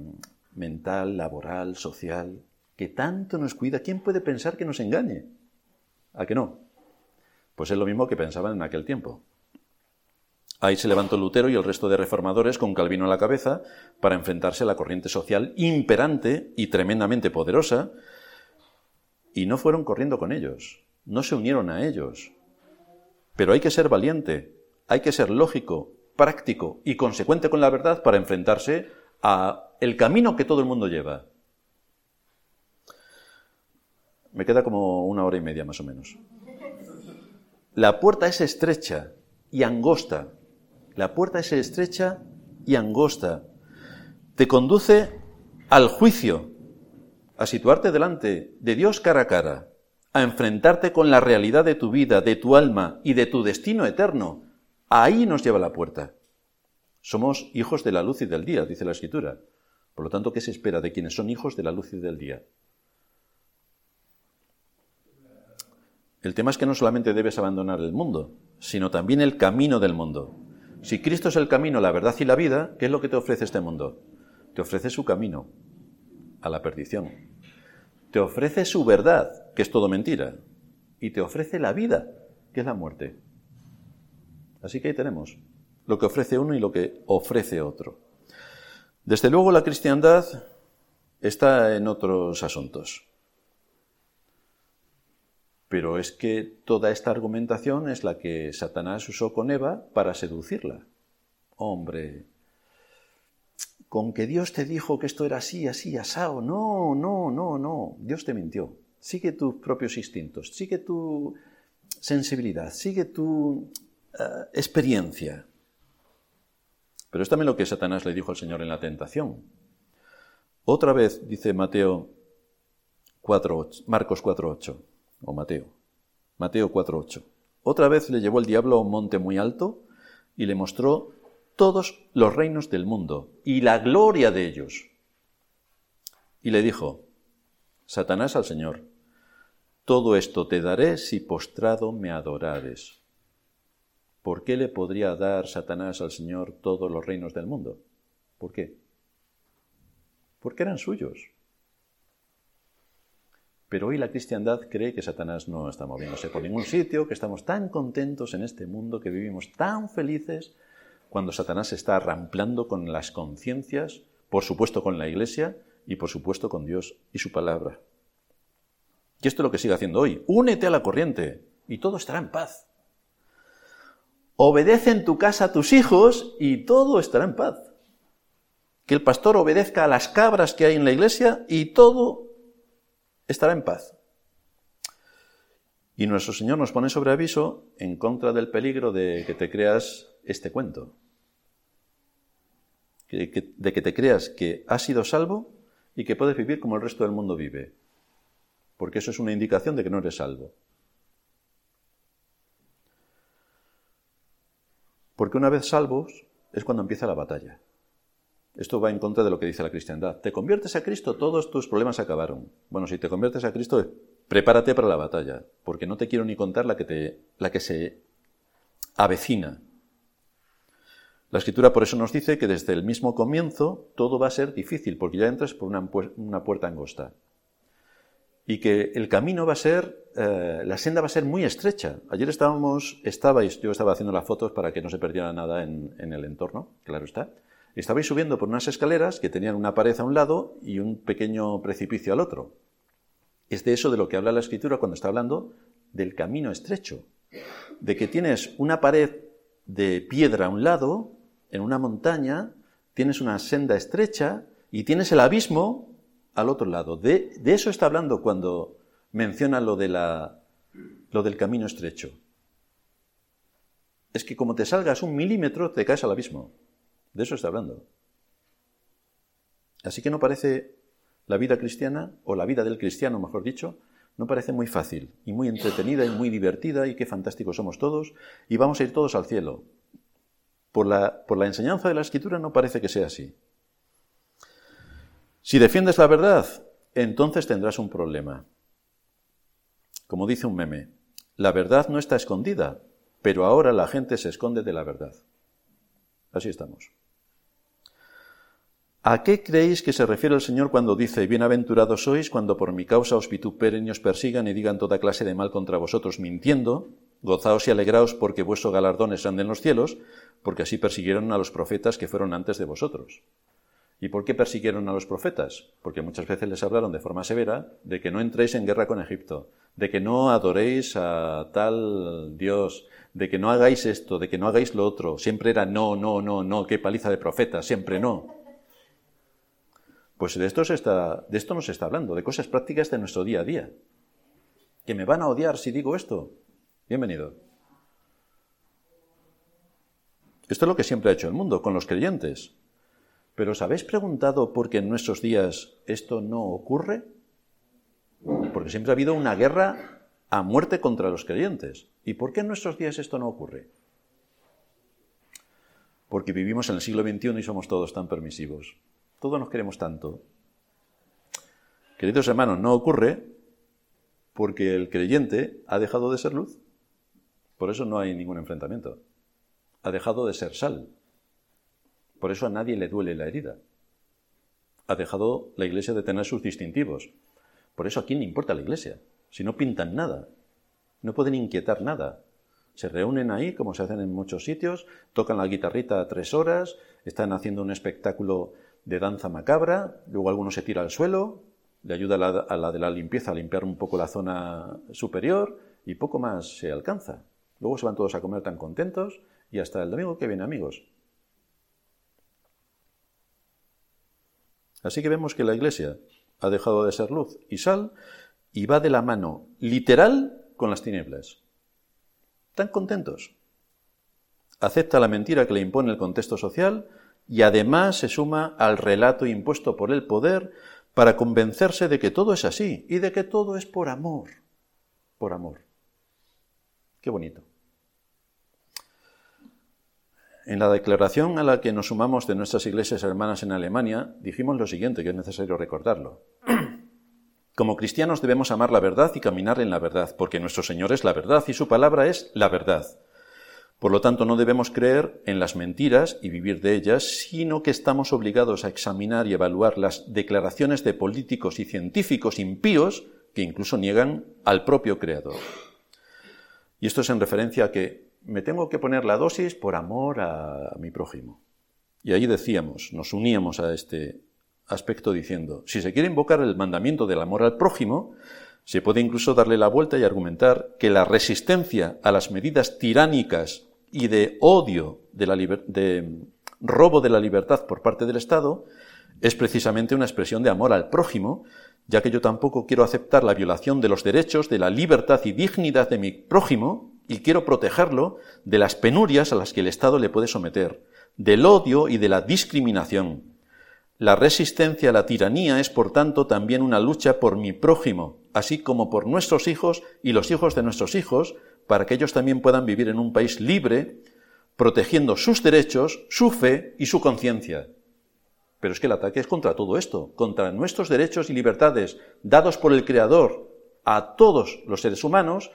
mental, laboral, social, que tanto nos cuida, ¿quién puede pensar que nos engañe? ¿A que no? Pues es lo mismo que pensaban en aquel tiempo. Ahí se levantó Lutero y el resto de reformadores con Calvino a la cabeza para enfrentarse a la corriente social imperante y tremendamente poderosa, y no fueron corriendo con ellos, no se unieron a ellos. Pero hay que ser valiente, hay que ser lógico, práctico y consecuente con la verdad para enfrentarse a el camino que todo el mundo lleva. Me queda como una hora y media más o menos. La puerta es estrecha y angosta. La puerta es estrecha y angosta. Te conduce al juicio, a situarte delante de Dios cara a cara, a enfrentarte con la realidad de tu vida, de tu alma y de tu destino eterno. Ahí nos lleva la puerta. Somos hijos de la luz y del día, dice la Escritura. Por lo tanto, ¿qué se espera de quienes son hijos de la luz y del día? El tema es que no solamente debes abandonar el mundo, sino también el camino del mundo. Si Cristo es el camino, la verdad y la vida, ¿qué es lo que te ofrece este mundo? Te ofrece su camino a la perdición. Te ofrece su verdad, que es todo mentira. Y te ofrece la vida, que es la muerte. Así que ahí tenemos lo que ofrece uno y lo que ofrece otro. Desde luego la cristiandad está en otros asuntos. Pero es que toda esta argumentación es la que Satanás usó con Eva para seducirla. Hombre, con que Dios te dijo que esto era así, así, asado. No, no, no, no. Dios te mintió. Sigue tus propios instintos, sigue tu sensibilidad, sigue tu eh, experiencia. Pero es también lo que Satanás le dijo al Señor en la tentación. Otra vez, dice Mateo 4, Marcos 4.8 o Mateo. Mateo 4.8. Otra vez le llevó el diablo a un monte muy alto y le mostró todos los reinos del mundo y la gloria de ellos. Y le dijo, Satanás al Señor, todo esto te daré si postrado me adorares. ¿Por qué le podría dar Satanás al Señor todos los reinos del mundo? ¿Por qué? Porque eran suyos. Pero hoy la cristiandad cree que Satanás no está moviéndose por ningún sitio, que estamos tan contentos en este mundo, que vivimos tan felices, cuando Satanás está ramplando con las conciencias, por supuesto con la Iglesia y por supuesto con Dios y su palabra. Y esto es lo que sigue haciendo hoy. Únete a la corriente y todo estará en paz. Obedece en tu casa a tus hijos y todo estará en paz. Que el pastor obedezca a las cabras que hay en la iglesia y todo estará en paz. Y nuestro Señor nos pone sobre aviso en contra del peligro de que te creas este cuento. De que te creas que has sido salvo y que puedes vivir como el resto del mundo vive. Porque eso es una indicación de que no eres salvo. Porque una vez salvos es cuando empieza la batalla. Esto va en contra de lo que dice la cristiandad. Te conviertes a Cristo, todos tus problemas acabaron. Bueno, si te conviertes a Cristo, prepárate para la batalla, porque no te quiero ni contar la que, te, la que se avecina. La escritura por eso nos dice que desde el mismo comienzo todo va a ser difícil, porque ya entras por una, puerta angosta. Y que el camino va a ser, eh, la senda va a ser muy estrecha. Ayer estábamos, estabais, yo estaba haciendo las fotos para que no se perdiera nada en el entorno, claro está. Estabais subiendo por unas escaleras que tenían una pared a un lado y un pequeño precipicio al otro. Es de eso de lo que habla la escritura cuando está hablando del camino estrecho. De que tienes una pared de piedra a un lado, en una montaña, tienes una senda estrecha y tienes el abismo al otro lado. De, de eso está hablando cuando menciona lo, de la, lo del camino estrecho. Es que como te salgas un milímetro, te caes al abismo. De eso está hablando. Así que no parece la vida cristiana, o la vida del cristiano, mejor dicho, no parece muy fácil y muy entretenida y muy divertida y qué fantásticos somos todos y vamos a ir todos al cielo. Por la, por la enseñanza de la escritura no parece que sea así. Si defiendes la verdad, entonces tendrás un problema. Como dice un meme, la verdad no está escondida, pero ahora la gente se esconde de la verdad. Así estamos. ¿A qué creéis que se refiere el Señor cuando dice, bienaventurados sois cuando por mi causa os vituperen y os persigan y digan toda clase de mal contra vosotros mintiendo? Gozaos y alegraos porque vuestro galardón es grande en los cielos, porque así persiguieron a los profetas que fueron antes de vosotros. ¿Y por qué persiguieron a los profetas? Porque muchas veces les hablaron de forma severa de que no entréis en guerra con Egipto, de que no adoréis a tal Dios, de que no hagáis esto, de que no hagáis lo otro. Siempre era no, no, no, no, qué paliza de profetas, siempre no. Pues de esto, se está, de esto nos está hablando, de cosas prácticas de nuestro día a día. Que me van a odiar si digo esto. Bienvenido. Esto es lo que siempre ha hecho el mundo con los creyentes. Pero ¿os habéis preguntado por qué en nuestros días esto no ocurre? Porque siempre ha habido una guerra a muerte contra los creyentes. ¿Y por qué en nuestros días esto no ocurre? Porque vivimos en el siglo XXI y somos todos tan permisivos. Todos nos queremos tanto. Queridos hermanos, no ocurre porque el creyente ha dejado de ser luz. Por eso no hay ningún enfrentamiento. Ha dejado de ser sal. Por eso a nadie le duele la herida. Ha dejado la iglesia de tener sus distintivos. Por eso a quién le importa la iglesia. Si no pintan nada, no pueden inquietar nada. Se reúnen ahí, como se hacen en muchos sitios, tocan la guitarrita tres horas, están haciendo un espectáculo de danza macabra, luego alguno se tira al suelo, le ayuda a la, de la limpieza a limpiar un poco la zona superior y poco más se alcanza. Luego se van todos a comer tan contentos y hasta el domingo que viene, amigos. Así que vemos que la Iglesia ha dejado de ser luz y sal y va de la mano literal con las tinieblas. Tan contentos. Acepta la mentira que le impone el contexto social, y además se suma al relato impuesto por el poder para convencerse de que todo es así y de que todo es por amor. Por amor. Qué bonito. En la declaración a la que nos sumamos de nuestras iglesias hermanas en Alemania, dijimos lo siguiente, que es necesario recordarlo. Como cristianos debemos amar la verdad y caminar en la verdad, porque nuestro Señor es la verdad y su palabra es la verdad. Por lo tanto, no debemos creer en las mentiras y vivir de ellas, sino que estamos obligados a examinar y evaluar las declaraciones de políticos y científicos impíos que incluso niegan al propio Creador. Y esto es en referencia a que me tengo que poner la dosis por amor a, mi prójimo. Y ahí decíamos, nos uníamos a este aspecto diciendo, si se quiere invocar el mandamiento del amor al prójimo, se puede incluso darle la vuelta y argumentar que la resistencia a las medidas tiránicas y de odio de, la de robo de la libertad por parte del Estado es precisamente una expresión de amor al prójimo, ya que yo tampoco quiero aceptar la violación de los derechos, de la libertad y dignidad de mi prójimo, y quiero protegerlo de las penurias a las que el Estado le puede someter, del odio y de la discriminación. La resistencia a la tiranía es, por tanto, también una lucha por mi prójimo, así como por nuestros hijos y los hijos de nuestros hijos, para que ellos también puedan vivir en un país libre, protegiendo sus derechos, su fe y su conciencia. Pero es que el ataque es contra todo esto, contra nuestros derechos y libertades dados por el Creador a todos los seres humanos,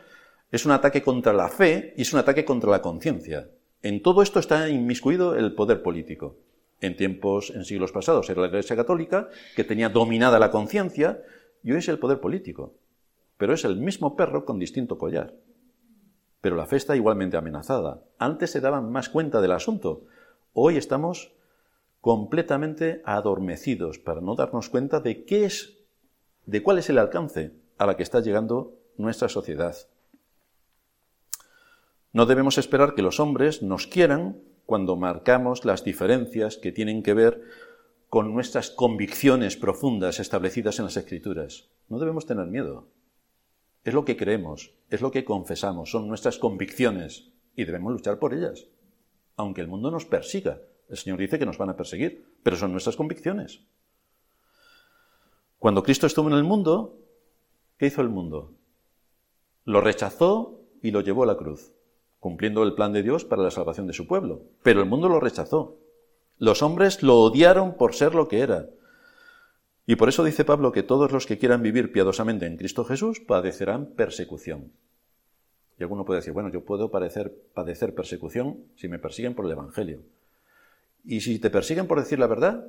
es un ataque contra la fe y es un ataque contra la conciencia. En todo esto está inmiscuido el poder político en tiempos, en siglos pasados, era la Iglesia Católica, que tenía dominada la conciencia, y hoy es el poder político. Pero es el mismo perro con distinto collar. Pero la fe está igualmente amenazada. Antes se daban más cuenta del asunto. Hoy estamos completamente adormecidos para no darnos cuenta de qué es, de cuál es el alcance a la que está llegando nuestra sociedad. No debemos esperar que los hombres nos quieran cuando marcamos las diferencias que tienen que ver con nuestras convicciones profundas establecidas en las Escrituras. No debemos tener miedo. Es lo que creemos, es lo que confesamos, son nuestras convicciones y debemos luchar por ellas. Aunque el mundo nos persiga. El Señor dice que nos van a perseguir, pero son nuestras convicciones. Cuando Cristo estuvo en el mundo, ¿qué hizo el mundo? Lo rechazó y lo llevó a la cruz cumpliendo el plan de Dios para la salvación de su pueblo. Pero el mundo lo rechazó. Los hombres lo odiaron por ser lo que era. Y por eso dice Pablo que todos los que quieran vivir piadosamente en Cristo Jesús padecerán persecución. Y alguno puede decir, bueno, yo puedo padecer, padecer persecución si me persiguen por el Evangelio. Y si te persiguen por decir la verdad,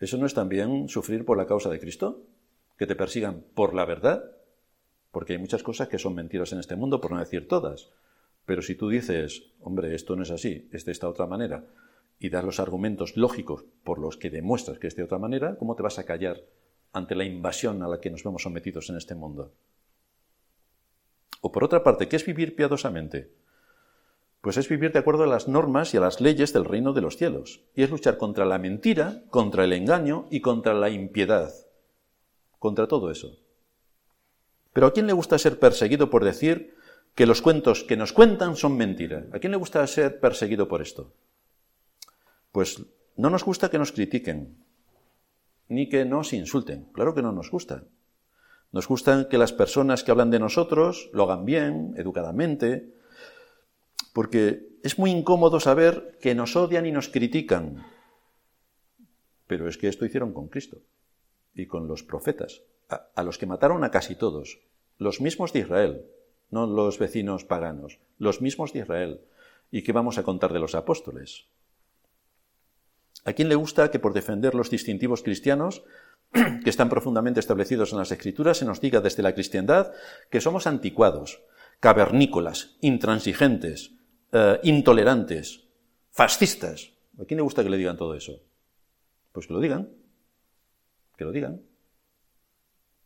¿eso no es también sufrir por la causa de Cristo? Que te persigan por la verdad. Porque hay muchas cosas que son mentiras en este mundo, por no decir todas. Pero si tú dices, hombre, esto no es así, es de esta otra manera, y das los argumentos lógicos por los que demuestras que es de otra manera, ¿cómo te vas a callar ante la invasión a la que nos vemos sometidos en este mundo? O por otra parte, ¿qué es vivir piadosamente? Pues es vivir de acuerdo a las normas y a las leyes del reino de los cielos. Y es luchar contra la mentira, contra el engaño y contra la impiedad. Contra todo eso. Pero ¿a quién le gusta ser perseguido por decir que los cuentos que nos cuentan son mentira? ¿A quién le gusta ser perseguido por esto? Pues no nos gusta que nos critiquen, ni que nos insulten. Claro que no nos gusta. Nos gusta que las personas que hablan de nosotros lo hagan bien, educadamente, porque es muy incómodo saber que nos odian y nos critican. Pero es que esto hicieron con Cristo y con los profetas, a, los que mataron a casi todos, los mismos de Israel, no los vecinos paganos, los mismos de Israel. ¿Y qué vamos a contar de los apóstoles? ¿A quién le gusta que por defender los distintivos cristianos que están profundamente establecidos en las Escrituras, se nos diga desde la cristiandad que somos anticuados, cavernícolas, intransigentes, eh, intolerantes, fascistas. ¿A quién le gusta que le digan todo eso? Pues que lo digan, que lo digan,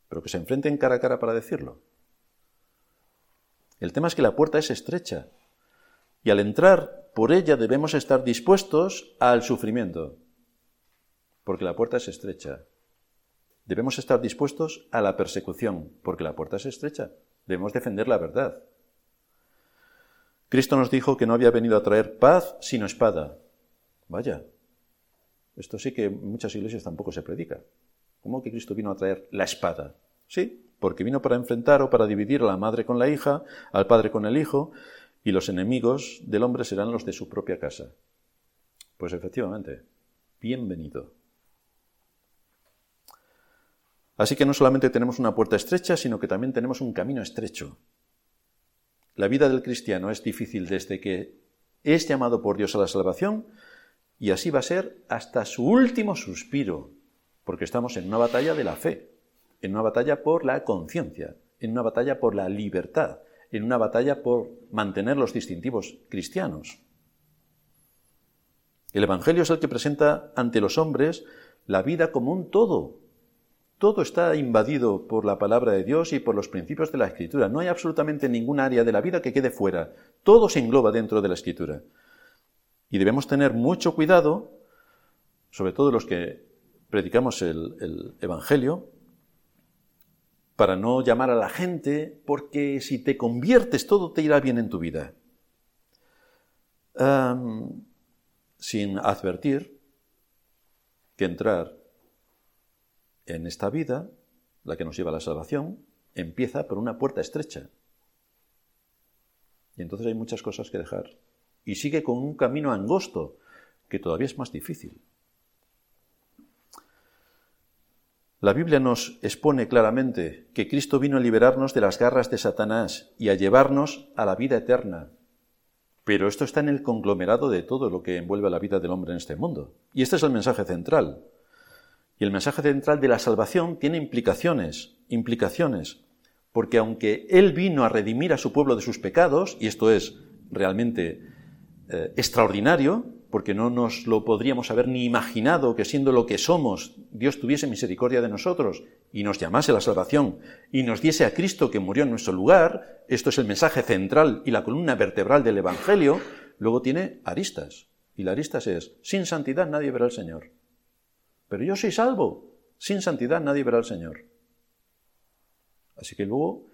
pero que se enfrenten cara a cara para decirlo. El tema es que la puerta es estrecha y al entrar por ella debemos estar dispuestos al sufrimiento, porque la puerta es estrecha Debemos estar dispuestos a la persecución, porque la puerta es estrecha. Debemos defender la verdad. Cristo nos dijo que no había venido a traer paz sino espada. Vaya, esto sí que en muchas iglesias tampoco se predica. ¿Cómo que Cristo vino a traer la espada? Sí, porque vino para enfrentar o para dividir a la madre con la hija, al padre con el hijo, y los enemigos del hombre serán los de su propia casa. Pues efectivamente, bienvenido. Así que no solamente tenemos una puerta estrecha, sino que también tenemos un camino estrecho. La vida del cristiano es difícil desde que es llamado por Dios a la salvación y así va a ser hasta su último suspiro, porque estamos en una batalla de la fe, en una batalla por la conciencia, en una batalla por la libertad, en una batalla por mantener los distintivos cristianos. El Evangelio es el que presenta ante los hombres la vida como un todo, todo está invadido por la palabra de Dios y por los principios de la Escritura. No hay absolutamente ningún área de la vida que quede fuera. Todo se engloba dentro de la Escritura. Y debemos tener mucho cuidado, sobre todo los que predicamos el, Evangelio, para no llamar a la gente, porque si te conviertes todo te irá bien en tu vida. sin advertir que entrar en esta vida, la que nos lleva a la salvación, empieza por una puerta estrecha. Y entonces hay muchas cosas que dejar. Y sigue con un camino angosto, que todavía es más difícil. La Biblia nos expone claramente que Cristo vino a liberarnos de las garras de Satanás y a llevarnos a la vida eterna. Pero esto está en el conglomerado de todo lo que envuelve la vida del hombre en este mundo. Y este es el mensaje central. Y el mensaje central de la salvación tiene implicaciones, implicaciones, porque aunque Él vino a redimir a su pueblo de sus pecados, y esto es realmente eh, extraordinario, porque no nos lo podríamos haber ni imaginado que siendo lo que somos, Dios tuviese misericordia de nosotros y nos llamase a la salvación y nos diese a Cristo que murió en nuestro lugar, esto es el mensaje central y la columna vertebral del Evangelio, luego tiene aristas. Y la aristas es, sin santidad nadie verá al Señor. Pero yo soy salvo. Sin santidad nadie verá al Señor. Así que luego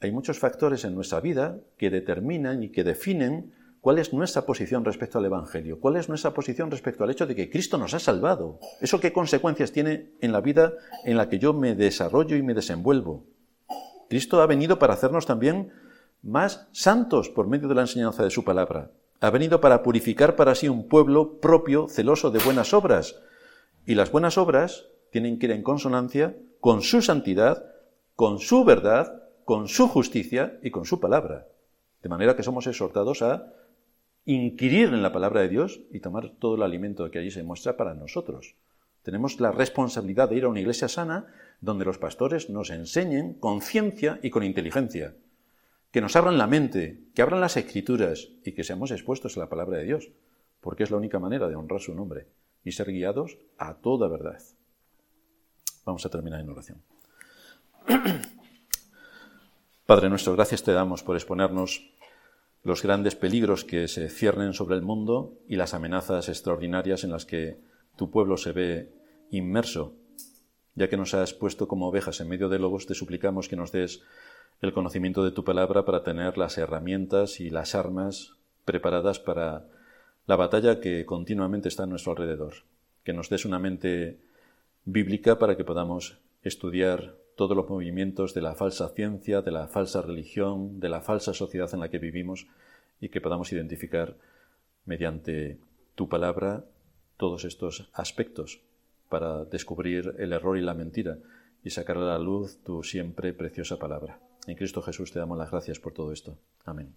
hay muchos factores en nuestra vida que determinan y que definen cuál es nuestra posición respecto al Evangelio, cuál es nuestra posición respecto al hecho de que Cristo nos ha salvado. ¿Eso qué consecuencias tiene en la vida en la que yo me desarrollo y me desenvuelvo? Cristo ha venido para hacernos también más santos por medio de la enseñanza de su palabra. Ha venido para purificar para sí un pueblo propio, celoso de buenas obras, y las buenas obras tienen que ir en consonancia con su santidad, con su verdad, con su justicia y con su palabra. De manera que somos exhortados a inquirir en la palabra de Dios y tomar todo el alimento que allí se muestra para nosotros. Tenemos la responsabilidad de ir a una iglesia sana donde los pastores nos enseñen con ciencia y con inteligencia, que nos abran la mente, que abran las escrituras y que seamos expuestos a la palabra de Dios, porque es la única manera de honrar su nombre y ser guiados a toda verdad. Vamos a terminar en oración. Padre nuestro, gracias te damos por exponernos los grandes peligros que se ciernen sobre el mundo y las amenazas extraordinarias en las que tu pueblo se ve inmerso. Ya que nos has puesto como ovejas en medio de lobos, te suplicamos que nos des el conocimiento de tu palabra para tener las herramientas y las armas preparadas para la batalla que continuamente está a nuestro alrededor. Que nos des una mente bíblica para que podamos estudiar todos los movimientos de la falsa ciencia, de la falsa religión, de la falsa sociedad en la que vivimos y que podamos identificar mediante tu palabra todos estos aspectos para descubrir el error y la mentira y sacar a la luz tu siempre preciosa palabra. En Cristo Jesús te damos las gracias por todo esto. Amén.